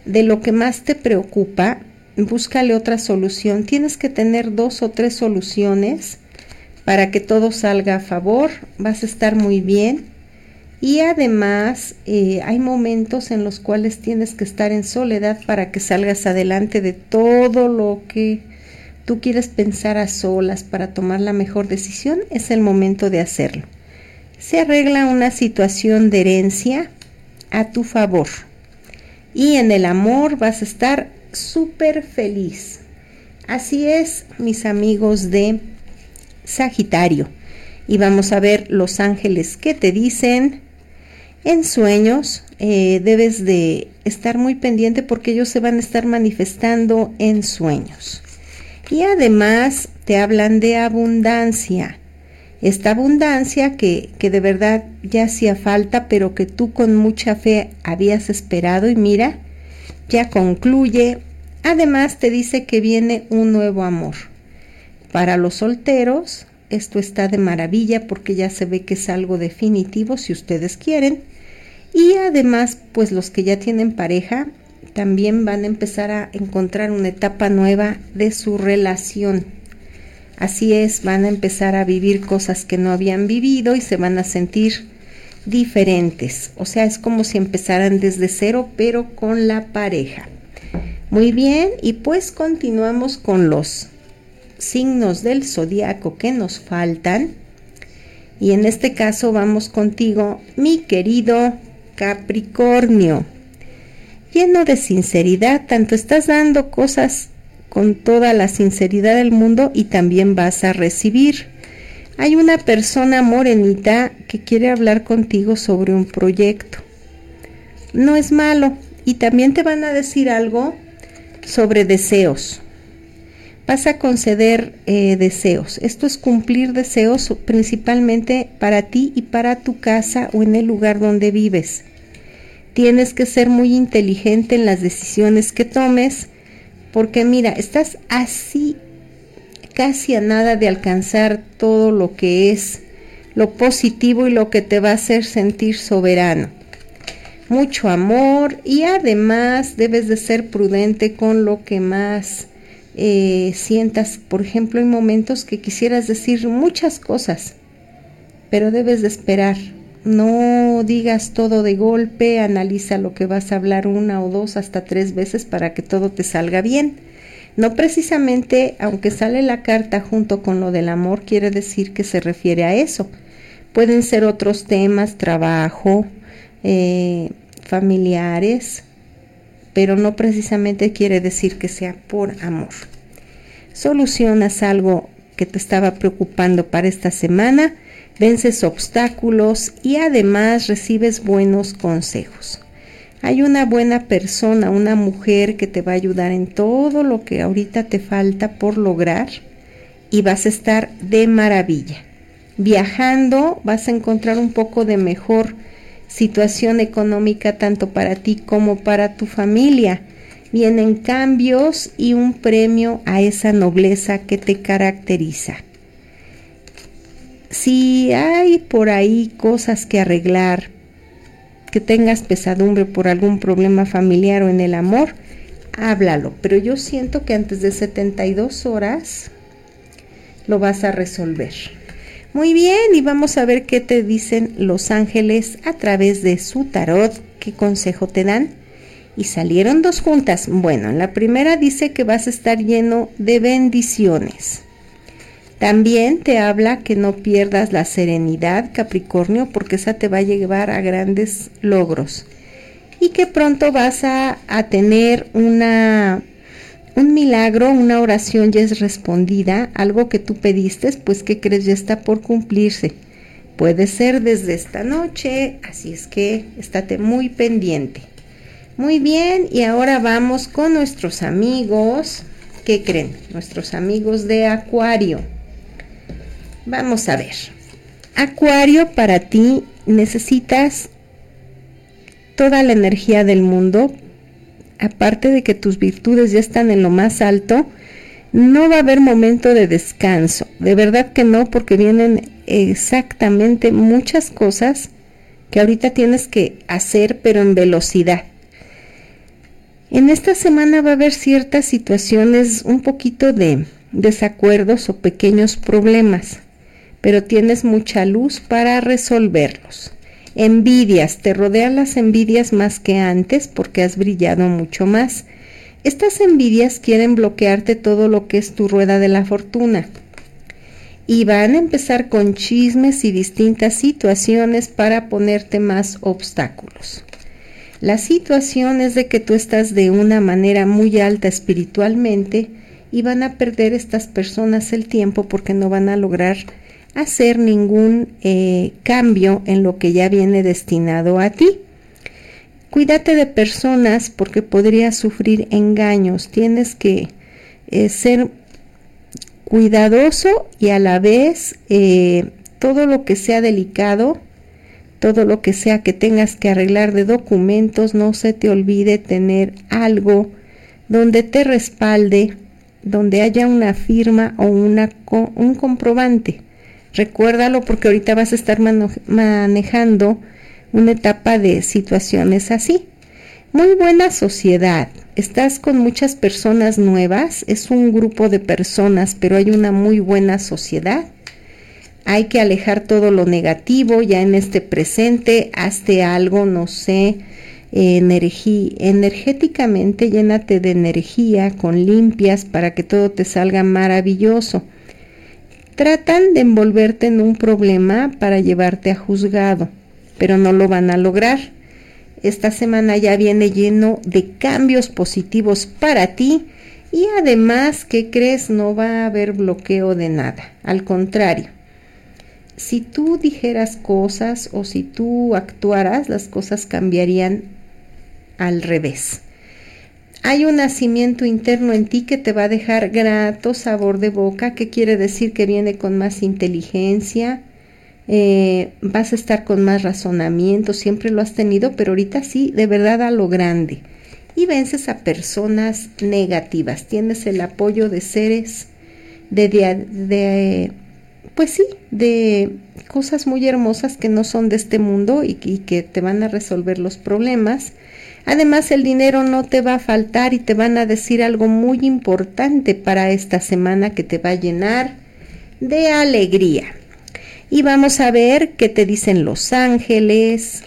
de lo que más te preocupa, búscale otra solución. Tienes que tener dos o tres soluciones para que todo salga a favor, vas a estar muy bien. Y además eh, hay momentos en los cuales tienes que estar en soledad para que salgas adelante de todo lo que tú quieres pensar a solas para tomar la mejor decisión, es el momento de hacerlo. Se arregla una situación de herencia a tu favor. Y en el amor vas a estar súper feliz. Así es, mis amigos de Sagitario. Y vamos a ver los ángeles que te dicen. En sueños eh, debes de estar muy pendiente porque ellos se van a estar manifestando en sueños. Y además te hablan de abundancia. Esta abundancia que, que de verdad ya hacía falta, pero que tú con mucha fe habías esperado y mira, ya concluye. Además te dice que viene un nuevo amor. Para los solteros, esto está de maravilla porque ya se ve que es algo definitivo si ustedes quieren. Y además, pues los que ya tienen pareja, también van a empezar a encontrar una etapa nueva de su relación. Así es, van a empezar a vivir cosas que no habían vivido y se van a sentir diferentes. O sea, es como si empezaran desde cero, pero con la pareja. Muy bien, y pues continuamos con los signos del zodiaco que nos faltan. Y en este caso vamos contigo, mi querido Capricornio. Lleno de sinceridad, tanto estás dando cosas con toda la sinceridad del mundo y también vas a recibir. Hay una persona morenita que quiere hablar contigo sobre un proyecto. No es malo y también te van a decir algo sobre deseos. Vas a conceder eh, deseos. Esto es cumplir deseos principalmente para ti y para tu casa o en el lugar donde vives. Tienes que ser muy inteligente en las decisiones que tomes porque mira, estás así casi a nada de alcanzar todo lo que es lo positivo y lo que te va a hacer sentir soberano. Mucho amor y además debes de ser prudente con lo que más eh, sientas, por ejemplo, en momentos que quisieras decir muchas cosas, pero debes de esperar. No digas todo de golpe, analiza lo que vas a hablar una o dos hasta tres veces para que todo te salga bien. No precisamente, aunque sale la carta junto con lo del amor, quiere decir que se refiere a eso. Pueden ser otros temas, trabajo, eh, familiares, pero no precisamente quiere decir que sea por amor. Solucionas algo que te estaba preocupando para esta semana, vences obstáculos y además recibes buenos consejos. Hay una buena persona, una mujer que te va a ayudar en todo lo que ahorita te falta por lograr y vas a estar de maravilla. Viajando vas a encontrar un poco de mejor situación económica tanto para ti como para tu familia. Vienen cambios y un premio a esa nobleza que te caracteriza. Si hay por ahí cosas que arreglar, que tengas pesadumbre por algún problema familiar o en el amor, háblalo. Pero yo siento que antes de 72 horas lo vas a resolver. Muy bien, y vamos a ver qué te dicen los ángeles a través de su tarot, qué consejo te dan. Y salieron dos juntas. Bueno, la primera dice que vas a estar lleno de bendiciones. También te habla que no pierdas la serenidad, Capricornio, porque esa te va a llevar a grandes logros. Y que pronto vas a, a tener una un milagro, una oración ya es respondida, algo que tú pediste, pues que crees ya está por cumplirse. Puede ser desde esta noche, así es que estate muy pendiente. Muy bien, y ahora vamos con nuestros amigos. ¿Qué creen? Nuestros amigos de Acuario. Vamos a ver. Acuario, para ti necesitas toda la energía del mundo aparte de que tus virtudes ya están en lo más alto, no va a haber momento de descanso. De verdad que no, porque vienen exactamente muchas cosas que ahorita tienes que hacer, pero en velocidad. En esta semana va a haber ciertas situaciones, un poquito de desacuerdos o pequeños problemas, pero tienes mucha luz para resolverlos. Envidias, te rodean las envidias más que antes porque has brillado mucho más. Estas envidias quieren bloquearte todo lo que es tu rueda de la fortuna. Y van a empezar con chismes y distintas situaciones para ponerte más obstáculos. La situación es de que tú estás de una manera muy alta espiritualmente y van a perder estas personas el tiempo porque no van a lograr hacer ningún eh, cambio en lo que ya viene destinado a ti. Cuídate de personas porque podrías sufrir engaños. Tienes que eh, ser cuidadoso y a la vez eh, todo lo que sea delicado, todo lo que sea que tengas que arreglar de documentos, no se te olvide tener algo donde te respalde, donde haya una firma o una, un comprobante. Recuérdalo porque ahorita vas a estar manejando una etapa de situaciones así. Muy buena sociedad. Estás con muchas personas nuevas. Es un grupo de personas, pero hay una muy buena sociedad. Hay que alejar todo lo negativo ya en este presente, hazte algo, no sé, energía, energéticamente llénate de energía con limpias para que todo te salga maravilloso. Tratan de envolverte en un problema para llevarte a juzgado, pero no lo van a lograr. Esta semana ya viene lleno de cambios positivos para ti y además, ¿qué crees? No va a haber bloqueo de nada. Al contrario, si tú dijeras cosas o si tú actuaras, las cosas cambiarían al revés. Hay un nacimiento interno en ti que te va a dejar grato sabor de boca, que quiere decir que viene con más inteligencia, eh, vas a estar con más razonamiento, siempre lo has tenido, pero ahorita sí, de verdad a lo grande. Y vences a personas negativas, tienes el apoyo de seres de, de, pues sí, de cosas muy hermosas que no son de este mundo y, y que te van a resolver los problemas. Además, el dinero no te va a faltar y te van a decir algo muy importante para esta semana que te va a llenar de alegría. Y vamos a ver qué te dicen los ángeles.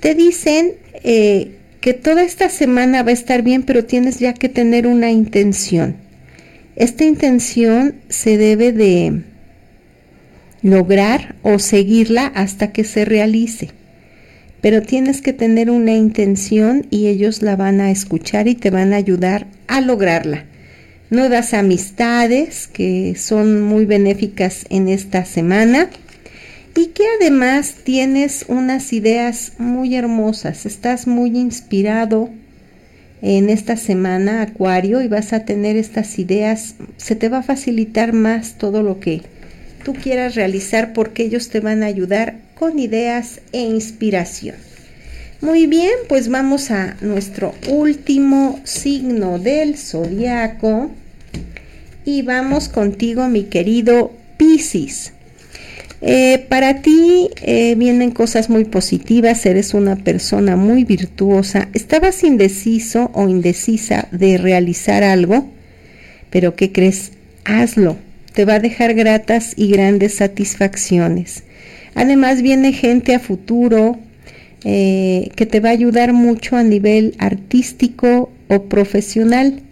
Te dicen eh, que toda esta semana va a estar bien, pero tienes ya que tener una intención. Esta intención se debe de lograr o seguirla hasta que se realice. Pero tienes que tener una intención y ellos la van a escuchar y te van a ayudar a lograrla. Nuevas amistades que son muy benéficas en esta semana y que además tienes unas ideas muy hermosas. Estás muy inspirado en esta semana, Acuario, y vas a tener estas ideas. Se te va a facilitar más todo lo que tú quieras realizar porque ellos te van a ayudar con ideas e inspiración. Muy bien, pues vamos a nuestro último signo del zodiaco y vamos contigo, mi querido Piscis. Eh, para ti eh, vienen cosas muy positivas, eres una persona muy virtuosa. Estabas indeciso o indecisa de realizar algo, pero ¿qué crees? Hazlo te va a dejar gratas y grandes satisfacciones. Además viene gente a futuro eh, que te va a ayudar mucho a nivel artístico o profesional.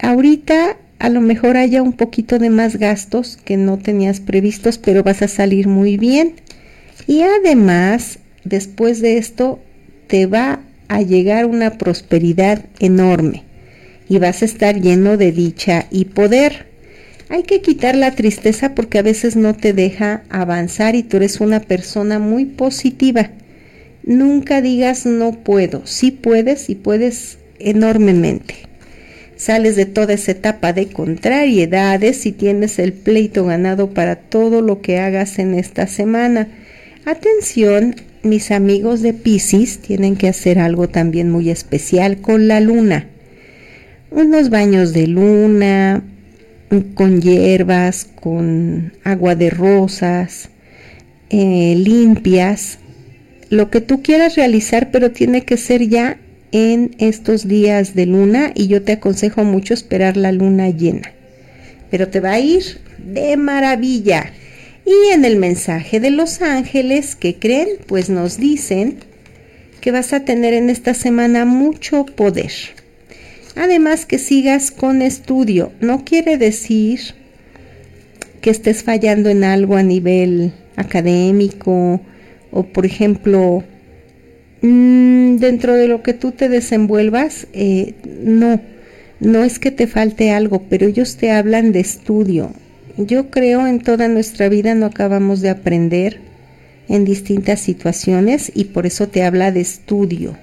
Ahorita a lo mejor haya un poquito de más gastos que no tenías previstos, pero vas a salir muy bien. Y además, después de esto, te va a llegar una prosperidad enorme y vas a estar lleno de dicha y poder. Hay que quitar la tristeza porque a veces no te deja avanzar y tú eres una persona muy positiva. Nunca digas no puedo, sí puedes y puedes enormemente. Sales de toda esa etapa de contrariedades y tienes el pleito ganado para todo lo que hagas en esta semana. Atención, mis amigos de Pisces tienen que hacer algo también muy especial con la luna. Unos baños de luna, con hierbas, con agua de rosas, eh, limpias, lo que tú quieras realizar, pero tiene que ser ya en estos días de luna y yo te aconsejo mucho esperar la luna llena. Pero te va a ir de maravilla. Y en el mensaje de los ángeles que creen, pues nos dicen que vas a tener en esta semana mucho poder. Además que sigas con estudio. No quiere decir que estés fallando en algo a nivel académico o por ejemplo mm, dentro de lo que tú te desenvuelvas, eh, no, no es que te falte algo, pero ellos te hablan de estudio. Yo creo en toda nuestra vida no acabamos de aprender en distintas situaciones y por eso te habla de estudio.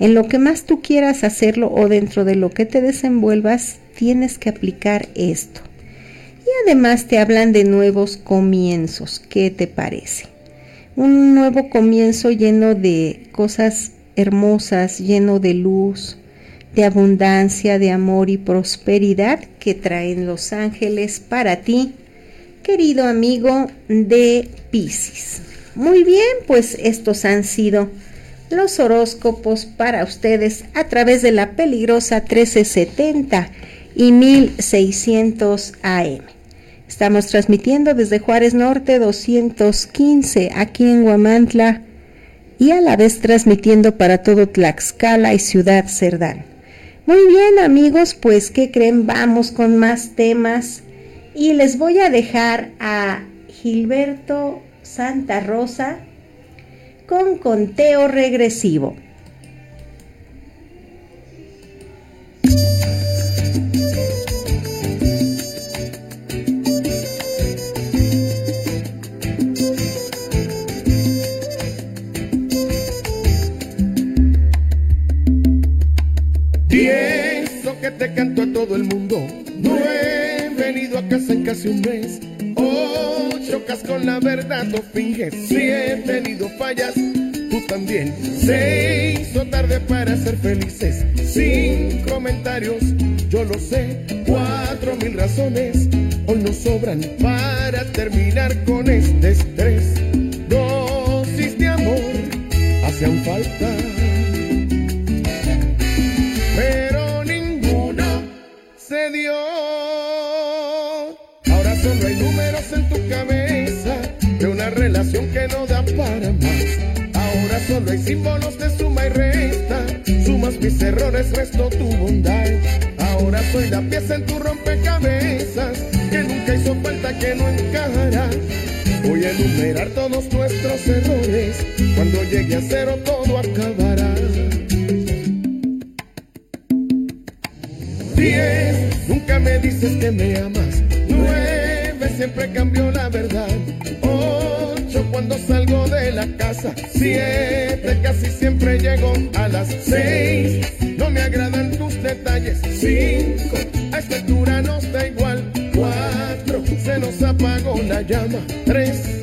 En lo que más tú quieras hacerlo o dentro de lo que te desenvuelvas, tienes que aplicar esto. Y además te hablan de nuevos comienzos. ¿Qué te parece? Un nuevo comienzo lleno de cosas hermosas, lleno de luz, de abundancia, de amor y prosperidad que traen los ángeles para ti, querido amigo de Pisces. Muy bien, pues estos han sido los horóscopos para ustedes a través de la peligrosa 1370 y 1600 AM. Estamos transmitiendo desde Juárez Norte 215 aquí en Huamantla y a la vez transmitiendo para todo Tlaxcala y Ciudad Cerdán. Muy bien amigos, pues ¿qué creen? Vamos con más temas y les voy a dejar a Gilberto Santa Rosa con conteo regresivo. Pienso que te canto a todo el mundo. No he venido a casa en casi un mes. Con la verdad, no finges. Si he tenido fallas, tú también. Se hizo tarde para ser felices. Sin comentarios, yo lo sé. Cuatro mil razones hoy nos sobran para terminar con este la pieza en tu rompecabezas que nunca hizo falta que no encajará. Voy a enumerar todos nuestros errores. Cuando llegue a cero todo acabará. Llama. Tres,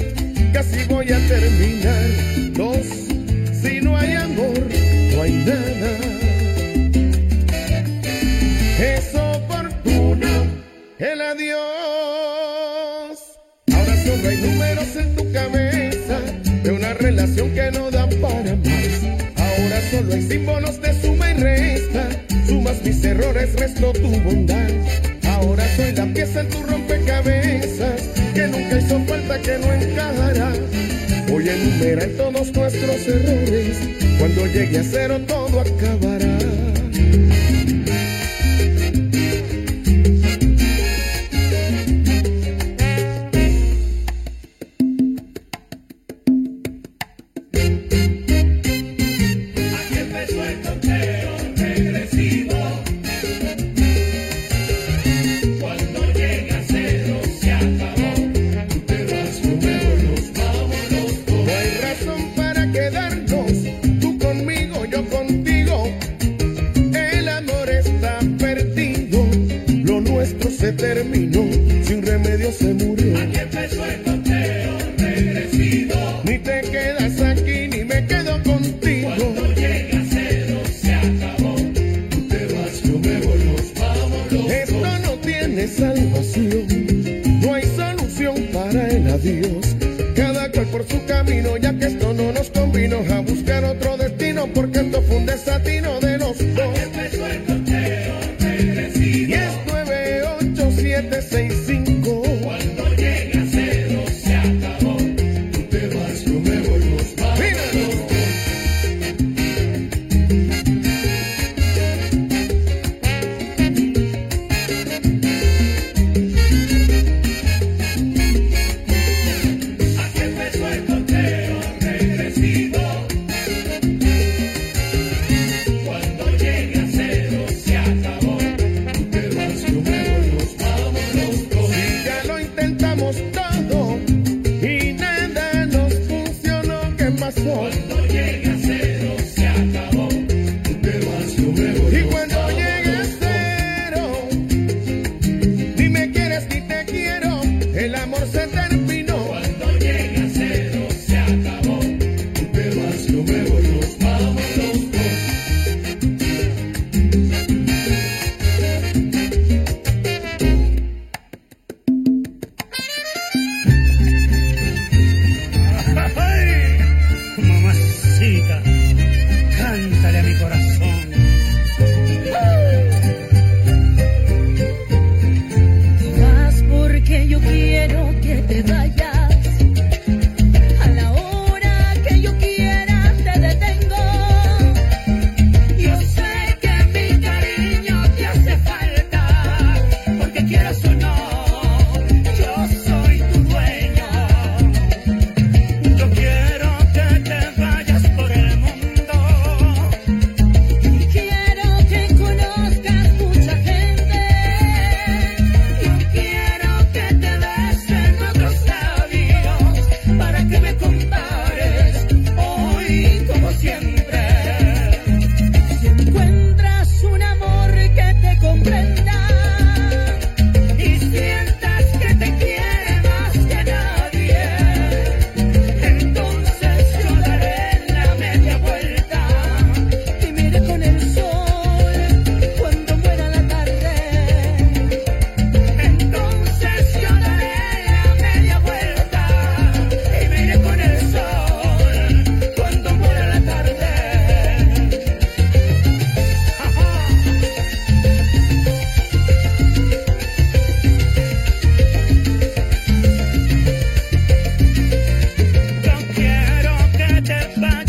adiós. Cada cual por su camino, ya que esto no nos convino a buscar otro destino, porque esto fue un desatino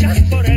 gracias por el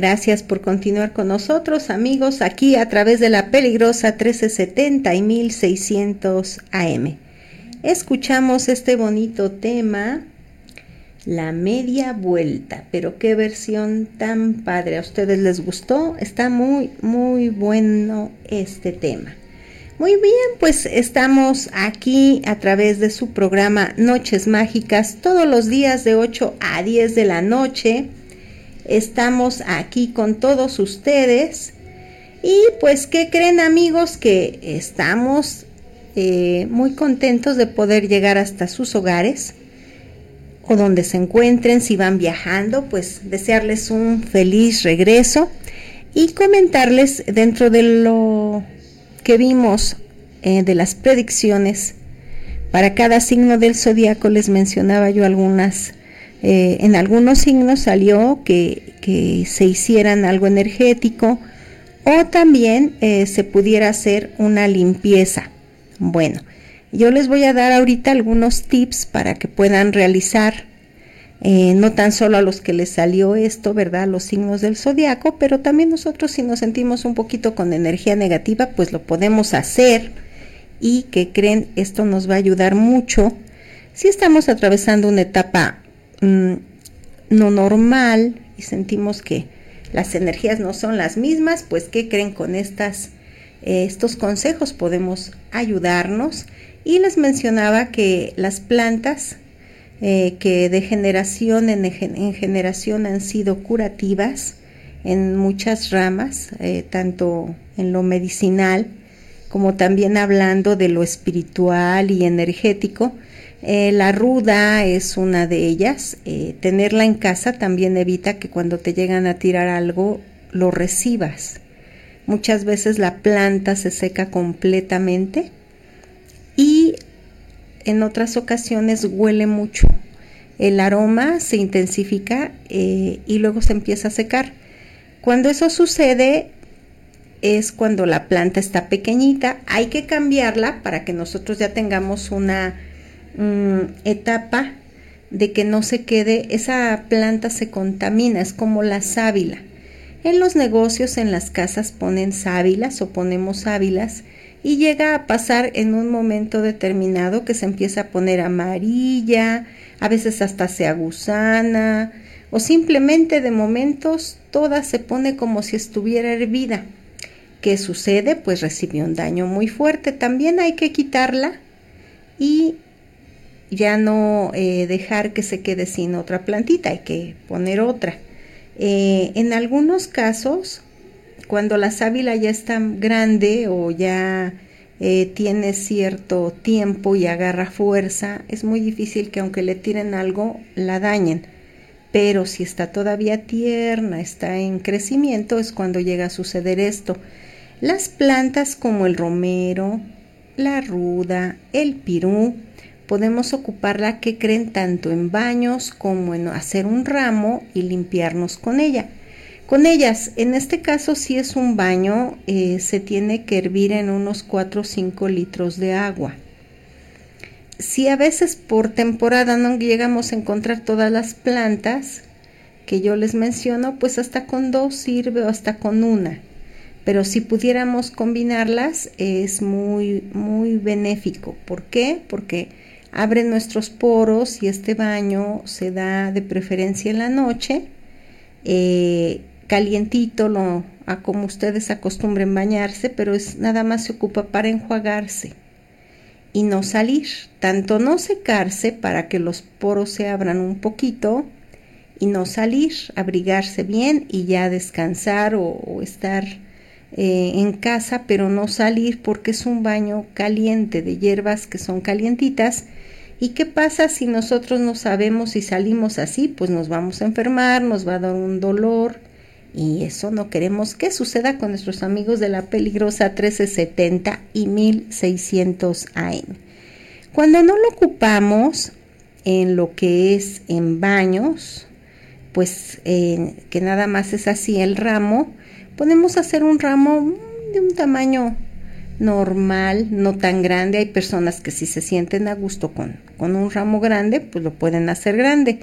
Gracias por continuar con nosotros, amigos, aquí a través de la peligrosa 1370 y 1600 AM. Escuchamos este bonito tema, La media vuelta, pero qué versión tan padre. ¿A ustedes les gustó? Está muy, muy bueno este tema. Muy bien, pues estamos aquí a través de su programa Noches Mágicas todos los días de 8 a 10 de la noche. Estamos aquí con todos ustedes. Y pues, ¿qué creen amigos? Que estamos eh, muy contentos de poder llegar hasta sus hogares o donde se encuentren, si van viajando, pues desearles un feliz regreso y comentarles dentro de lo que vimos eh, de las predicciones para cada signo del zodiaco les mencionaba yo algunas eh, en algunos signos salió que, se hicieran algo energético o también eh, se pudiera hacer una limpieza bueno yo les voy a dar ahorita algunos tips para que puedan realizar eh, no tan solo a los que les salió esto, ¿verdad? Los signos del zodiaco, pero también nosotros si nos sentimos un poquito con energía negativa, pues lo podemos hacer y que creen esto nos va a ayudar mucho. Si estamos atravesando una etapa mmm, no normal y sentimos que las energías no son las mismas, pues ¿qué creen con estas, eh, estos consejos? Podemos ayudarnos. Y les mencionaba que las plantas eh, que de generación en, en, generación han sido curativas en muchas ramas, eh, tanto en lo medicinal como también hablando de lo espiritual y energético. Eh, la ruda es una de ellas. Eh, tenerla en casa también evita que cuando te llegan a tirar algo lo recibas. Muchas veces la planta se seca completamente y en otras ocasiones huele mucho. El aroma se intensifica eh, y luego se empieza a secar. Cuando eso sucede es cuando la planta está pequeñita. Hay que cambiarla para que nosotros ya tengamos una um, etapa de que no se quede, esa planta se contamina, es como la sábila. En los negocios, en las casas ponen sábilas o ponemos sábilas y llega a pasar en un momento determinado que se empieza a poner amarilla, a veces hasta se agusana o simplemente de momentos toda se pone como si estuviera hervida. ¿Qué sucede? Pues recibió un daño muy fuerte. También hay que quitarla y ya no eh, dejar que se quede sin otra plantita, hay que poner otra. Eh, en algunos casos, cuando la sábila ya está grande o ya eh, tiene cierto tiempo y agarra fuerza, es muy difícil que aunque le tiren algo, la dañen. Pero si está todavía tierna, está en crecimiento, es cuando llega a suceder esto. Las plantas como el romero, la ruda, el pirú, podemos ocuparla que creen tanto en baños como en hacer un ramo y limpiarnos con ella. Con ellas, en este caso si es un baño, eh, se tiene que hervir en unos 4 o 5 litros de agua. Si a veces por temporada no llegamos a encontrar todas las plantas que yo les menciono, pues hasta con dos sirve o hasta con una pero si pudiéramos combinarlas es muy, muy benéfico. ¿Por qué? Porque abre nuestros poros y este baño se da de preferencia en la noche, eh, calientito, lo, a como ustedes acostumbren bañarse, pero es nada más se ocupa para enjuagarse y no salir, tanto no secarse para que los poros se abran un poquito y no salir, abrigarse bien y ya descansar o estar eh, en casa, pero no salir porque es un baño caliente de hierbas que son calientitas. ¿Y qué pasa si nosotros no sabemos si salimos así? Pues nos vamos a enfermar, nos va a dar un dolor y eso no queremos que suceda con nuestros amigos de la peligrosa 1370 y 1600 AM. Cuando no lo ocupamos en lo que es en baños, pues eh, que nada más es así el ramo, podemos hacer un ramo de un tamaño normal, no tan grande. Hay personas que si se sienten a gusto con, con un ramo grande, pues lo pueden hacer grande.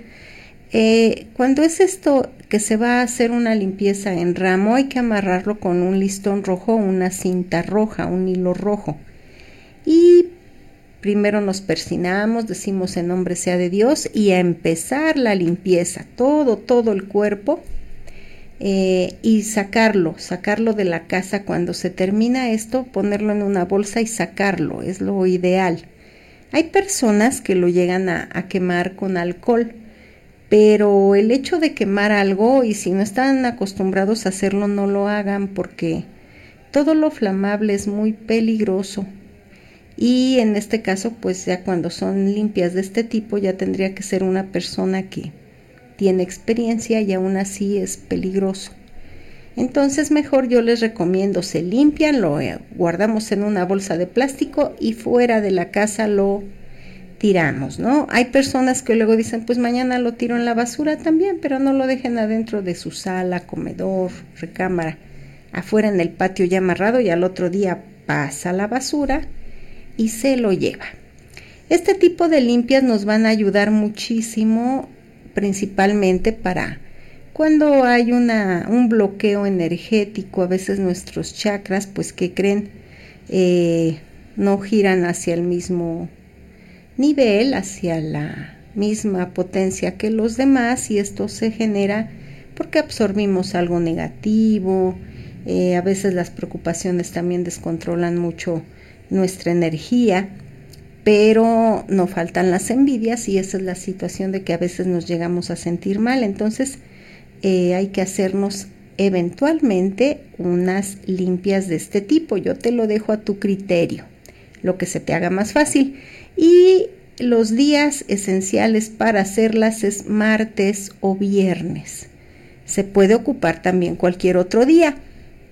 Eh, cuando es esto que se va a hacer una limpieza en ramo, hay que amarrarlo con un listón rojo, una cinta roja, un hilo rojo. Y primero nos persinamos, decimos en nombre sea de Dios y a empezar la limpieza, todo, todo el cuerpo eh, y sacarlo, sacarlo de la casa cuando se termina esto, ponerlo en una bolsa y sacarlo, es lo ideal. Hay personas que lo llegan a, a quemar con alcohol, pero el hecho de quemar algo y si no están acostumbrados a hacerlo no lo hagan porque todo lo flamable es muy peligroso. Y en este caso, pues ya cuando son limpias de este tipo, ya tendría que ser una persona que, tiene experiencia y aún así es peligroso. Entonces mejor yo les recomiendo, se limpian, lo eh, guardamos en una bolsa de plástico y fuera de la casa lo tiramos, ¿no? Hay personas que luego dicen, pues mañana lo tiro en la basura también, pero no lo dejen adentro de su sala, comedor, recámara, afuera en el patio ya amarrado y al otro día pasa la basura y se lo lleva. Este tipo de limpias nos van a ayudar muchísimo principalmente para cuando hay una, un bloqueo energético, a veces nuestros chakras, pues que creen, eh, no giran hacia el mismo nivel, hacia la misma potencia que los demás y esto se genera porque absorbimos algo negativo, eh, a veces las preocupaciones también descontrolan mucho nuestra energía pero no faltan las envidias y esa es la situación de que a veces nos llegamos a sentir mal. Entonces eh, hay que hacernos eventualmente unas limpias de este tipo. Yo te lo dejo a tu criterio, lo que se te haga más fácil. Y los días esenciales para hacerlas es martes o viernes. Se puede ocupar también cualquier otro día,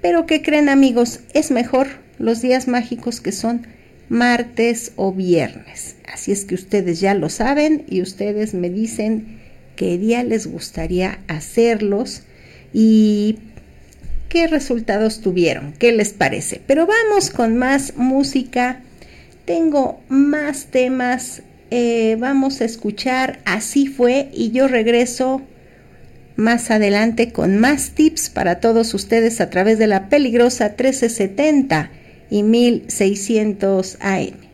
pero ¿qué creen amigos? Es mejor los días mágicos que son martes o viernes. Así es que ustedes ya lo saben y ustedes me dicen qué día les gustaría hacerlos y qué resultados tuvieron, qué les parece. Pero vamos con más música. Tengo más temas. Eh, vamos a escuchar Así fue y yo regreso más adelante con más tips para todos ustedes a través de la peligrosa 1370 y 1600 AM.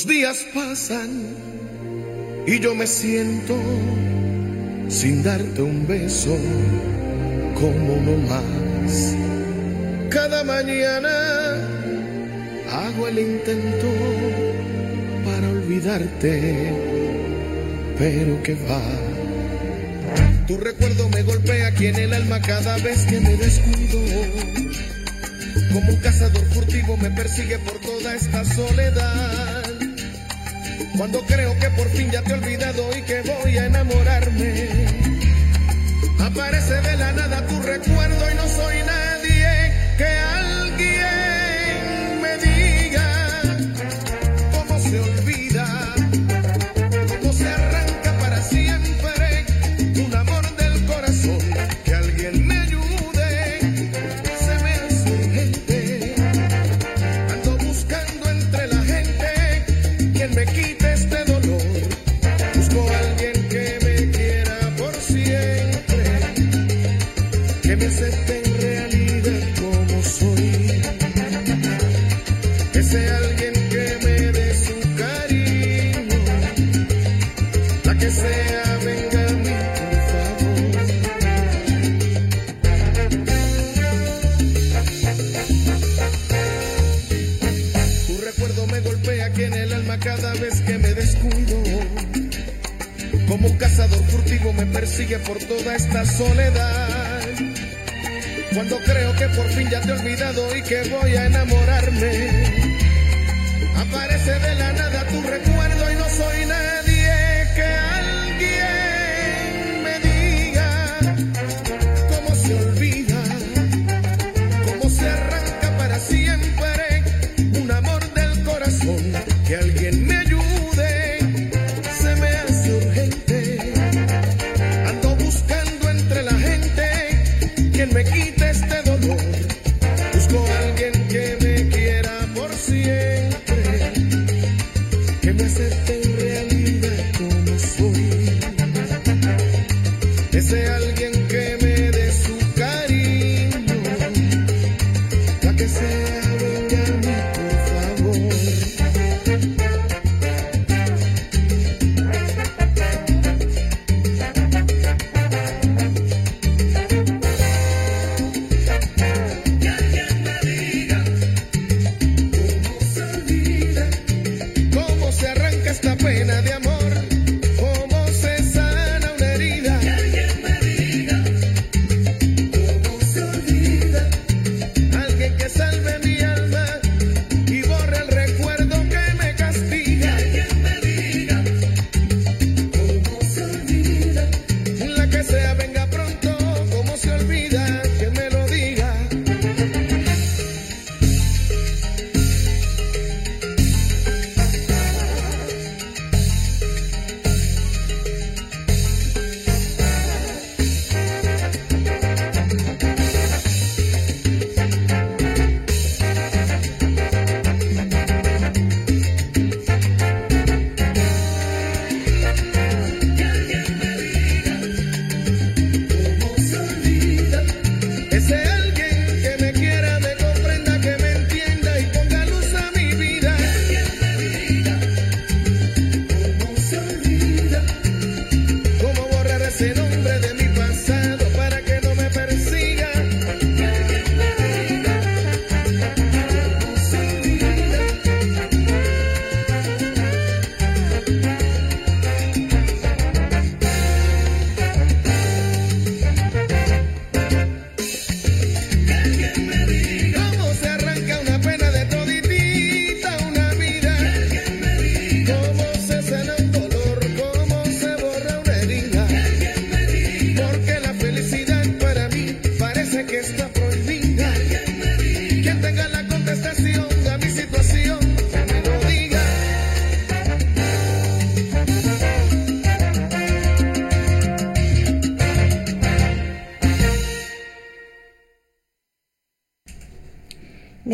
Los días pasan y yo me siento sin darte un beso como no más. Cada mañana hago el intento para olvidarte, pero que va. Tu recuerdo me golpea aquí en el alma cada vez que me descuido. Como un cazador furtivo me persigue por toda esta soledad. Cuando creo que por fin ya te he olvidado y que voy a enamorarme.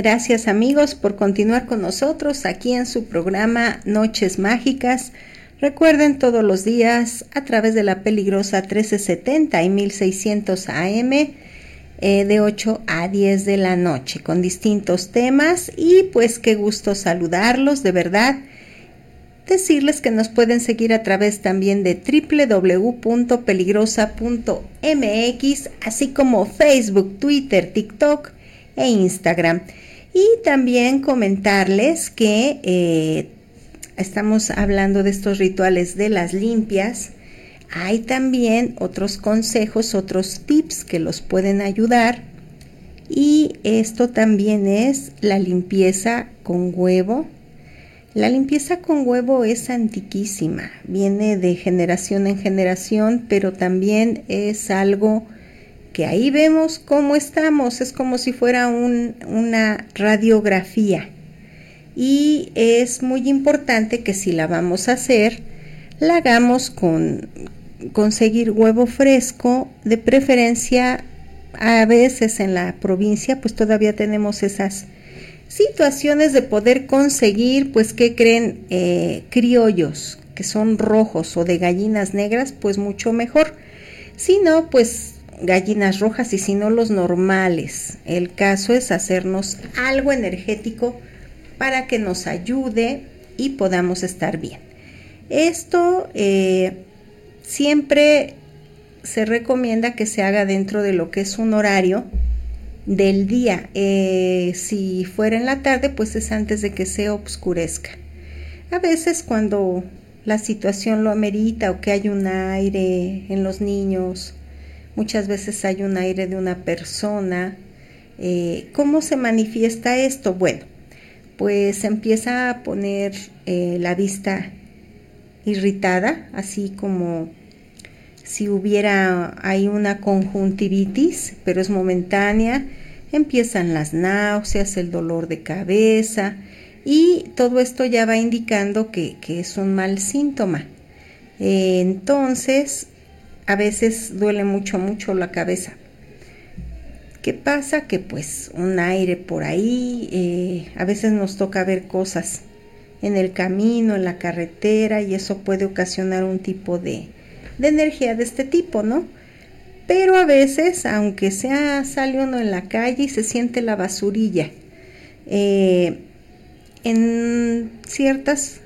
Gracias amigos por continuar con nosotros aquí en su programa Noches Mágicas. Recuerden todos los días a través de la peligrosa 1370 y 1600 AM eh, de 8 a 10 de la noche con distintos temas y pues qué gusto saludarlos de verdad. Decirles que nos pueden seguir a través también de www.peligrosa.mx, así como Facebook, Twitter, TikTok e Instagram. Y también comentarles que eh, estamos hablando de estos rituales de las limpias. Hay también otros consejos, otros tips que los pueden ayudar. Y esto también es la limpieza con huevo. La limpieza con huevo es antiquísima, viene de generación en generación, pero también es algo que ahí vemos cómo estamos, es como si fuera una radiografía. Y es muy importante que si la vamos a hacer, la hagamos con conseguir huevo fresco, de preferencia a veces en la provincia, pues todavía tenemos esas situaciones de poder conseguir, pues, ¿qué creen? Eh, criollos, que son rojos o de gallinas negras, pues mucho mejor. Si no, pues gallinas rojas y si no los normales. El caso es hacernos algo energético para que nos ayude y podamos estar bien. Esto eh, siempre se recomienda que se haga dentro de lo que es un horario del día. Eh, si fuera en la tarde, pues es antes de que se oscurezca. A veces cuando la situación lo amerita o que hay un aire en los niños muchas veces hay un aire de una persona. Eh, ¿Cómo se manifiesta esto? Bueno, pues empieza a poner eh, la vista irritada, así como si hubiera hay una conjuntivitis, pero es momentánea, empiezan las náuseas, el dolor de cabeza y todo esto ya va indicando que, es un mal síntoma. Eh, entonces, a veces duele mucho, mucho la cabeza. ¿Qué pasa? Que pues un aire por ahí, eh, a veces nos toca ver cosas en el camino, en la carretera, y eso puede ocasionar un tipo de, de energía de este tipo, ¿no? Pero a veces, aunque sea sale uno en la calle y se siente la basurilla, eh, en ciertas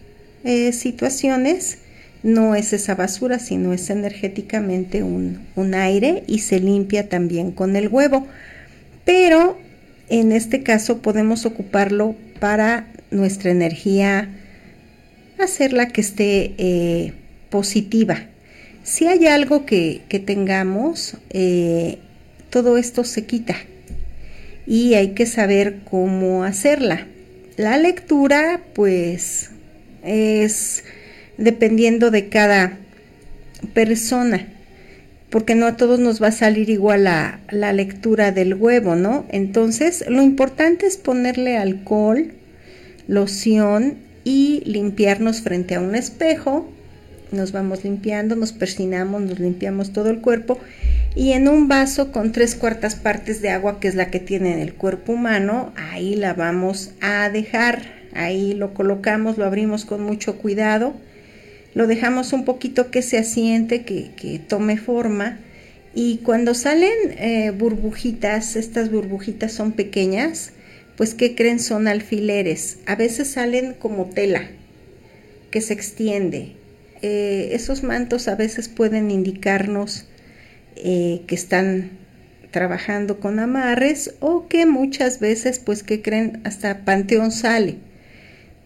eh, situaciones no es esa basura, sino es energéticamente un, aire y se limpia también con el huevo. Pero en este caso podemos ocuparlo para nuestra energía, hacerla que esté eh, positiva. Si hay algo que, tengamos, eh, todo esto se quita y hay que saber cómo hacerla. La lectura, pues, es dependiendo de cada persona, porque no a todos nos va a salir igual la, la lectura del huevo, ¿no? Entonces, lo importante es ponerle alcohol, loción y limpiarnos frente a un espejo. Nos vamos limpiando, nos persinamos, nos limpiamos todo el cuerpo y en un vaso con tres cuartas partes de agua, que es la que tiene el cuerpo humano, ahí la vamos a dejar. Ahí lo colocamos, lo abrimos con mucho cuidado lo dejamos un poquito que se asiente, que, tome forma. Y cuando salen eh, burbujitas, estas burbujitas son pequeñas, pues ¿qué creen? Son alfileres. A veces salen como tela que se extiende. Eh, esos mantos a veces pueden indicarnos eh, que están trabajando con amarres o que muchas veces, pues, ¿qué creen? Hasta panteón sale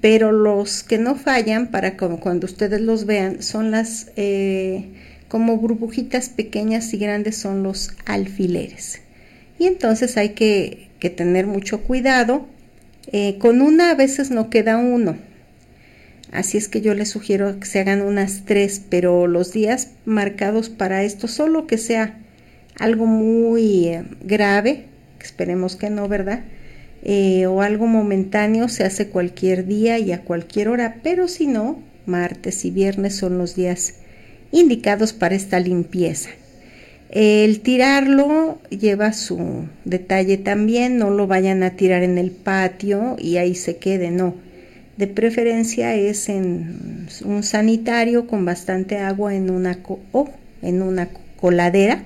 pero los que no fallan para cuando ustedes los vean son las eh, como burbujitas pequeñas y grandes son los alfileres. Y entonces hay que, tener mucho cuidado eh, con una a veces no queda uno. Así es que yo les sugiero que se hagan unas tres pero los días marcados para esto solo que sea algo muy eh, grave esperemos que no verdad eh, o algo momentáneo se hace cualquier día y a cualquier hora, pero si no, martes y viernes son los días indicados para esta limpieza. El tirarlo lleva su detalle también, no lo vayan a tirar en el patio y ahí se quede, no. De preferencia es en un sanitario con bastante agua en una o en una coladera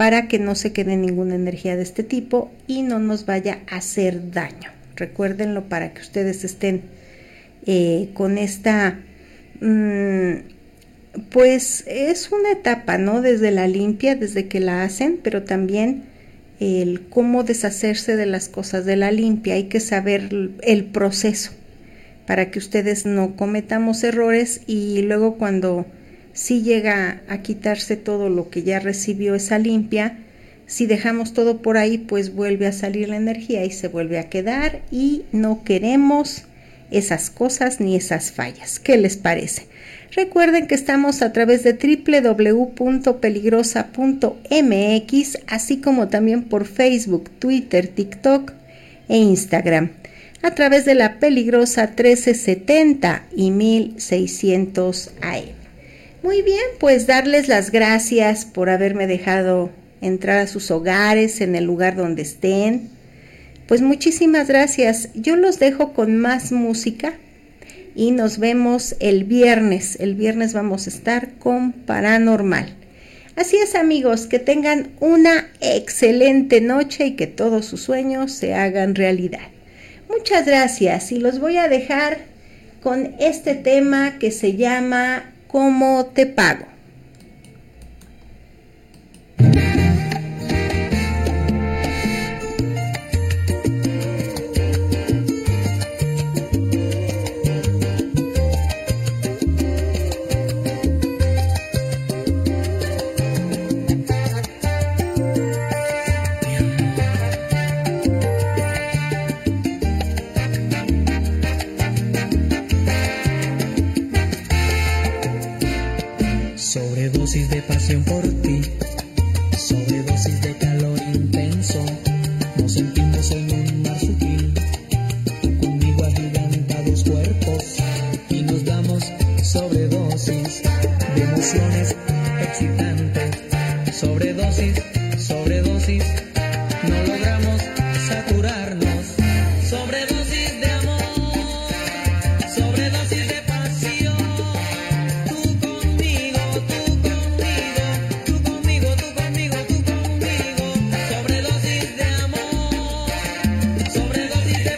para que no se quede ninguna energía de este tipo y no nos vaya a hacer daño. Recuérdenlo para que ustedes estén eh, con esta, mm, pues es una etapa, ¿no? Desde la limpia, desde que la hacen, pero también el cómo deshacerse de las cosas de la limpia. Hay que saber el proceso para que ustedes no cometamos errores y luego cuando si llega a quitarse todo lo que ya recibió esa limpia, si dejamos todo por ahí, pues vuelve a salir la energía y se vuelve a quedar y no queremos esas cosas ni esas fallas. ¿Qué les parece? Recuerden que estamos a través de www.peligrosa.mx, así como también por Facebook, Twitter, TikTok e Instagram, a través de la peligrosa 1370 y 1600 AM. Muy bien, pues darles las gracias por haberme dejado entrar a sus hogares, en el lugar donde estén. Pues muchísimas gracias. Yo los dejo con más música y nos vemos el viernes. El viernes vamos a estar con Paranormal. Así es amigos, que tengan una excelente noche y que todos sus sueños se hagan realidad. Muchas gracias y los voy a dejar con este tema que se llama ¿Cómo te pago? Sobredosis de pasión por ti,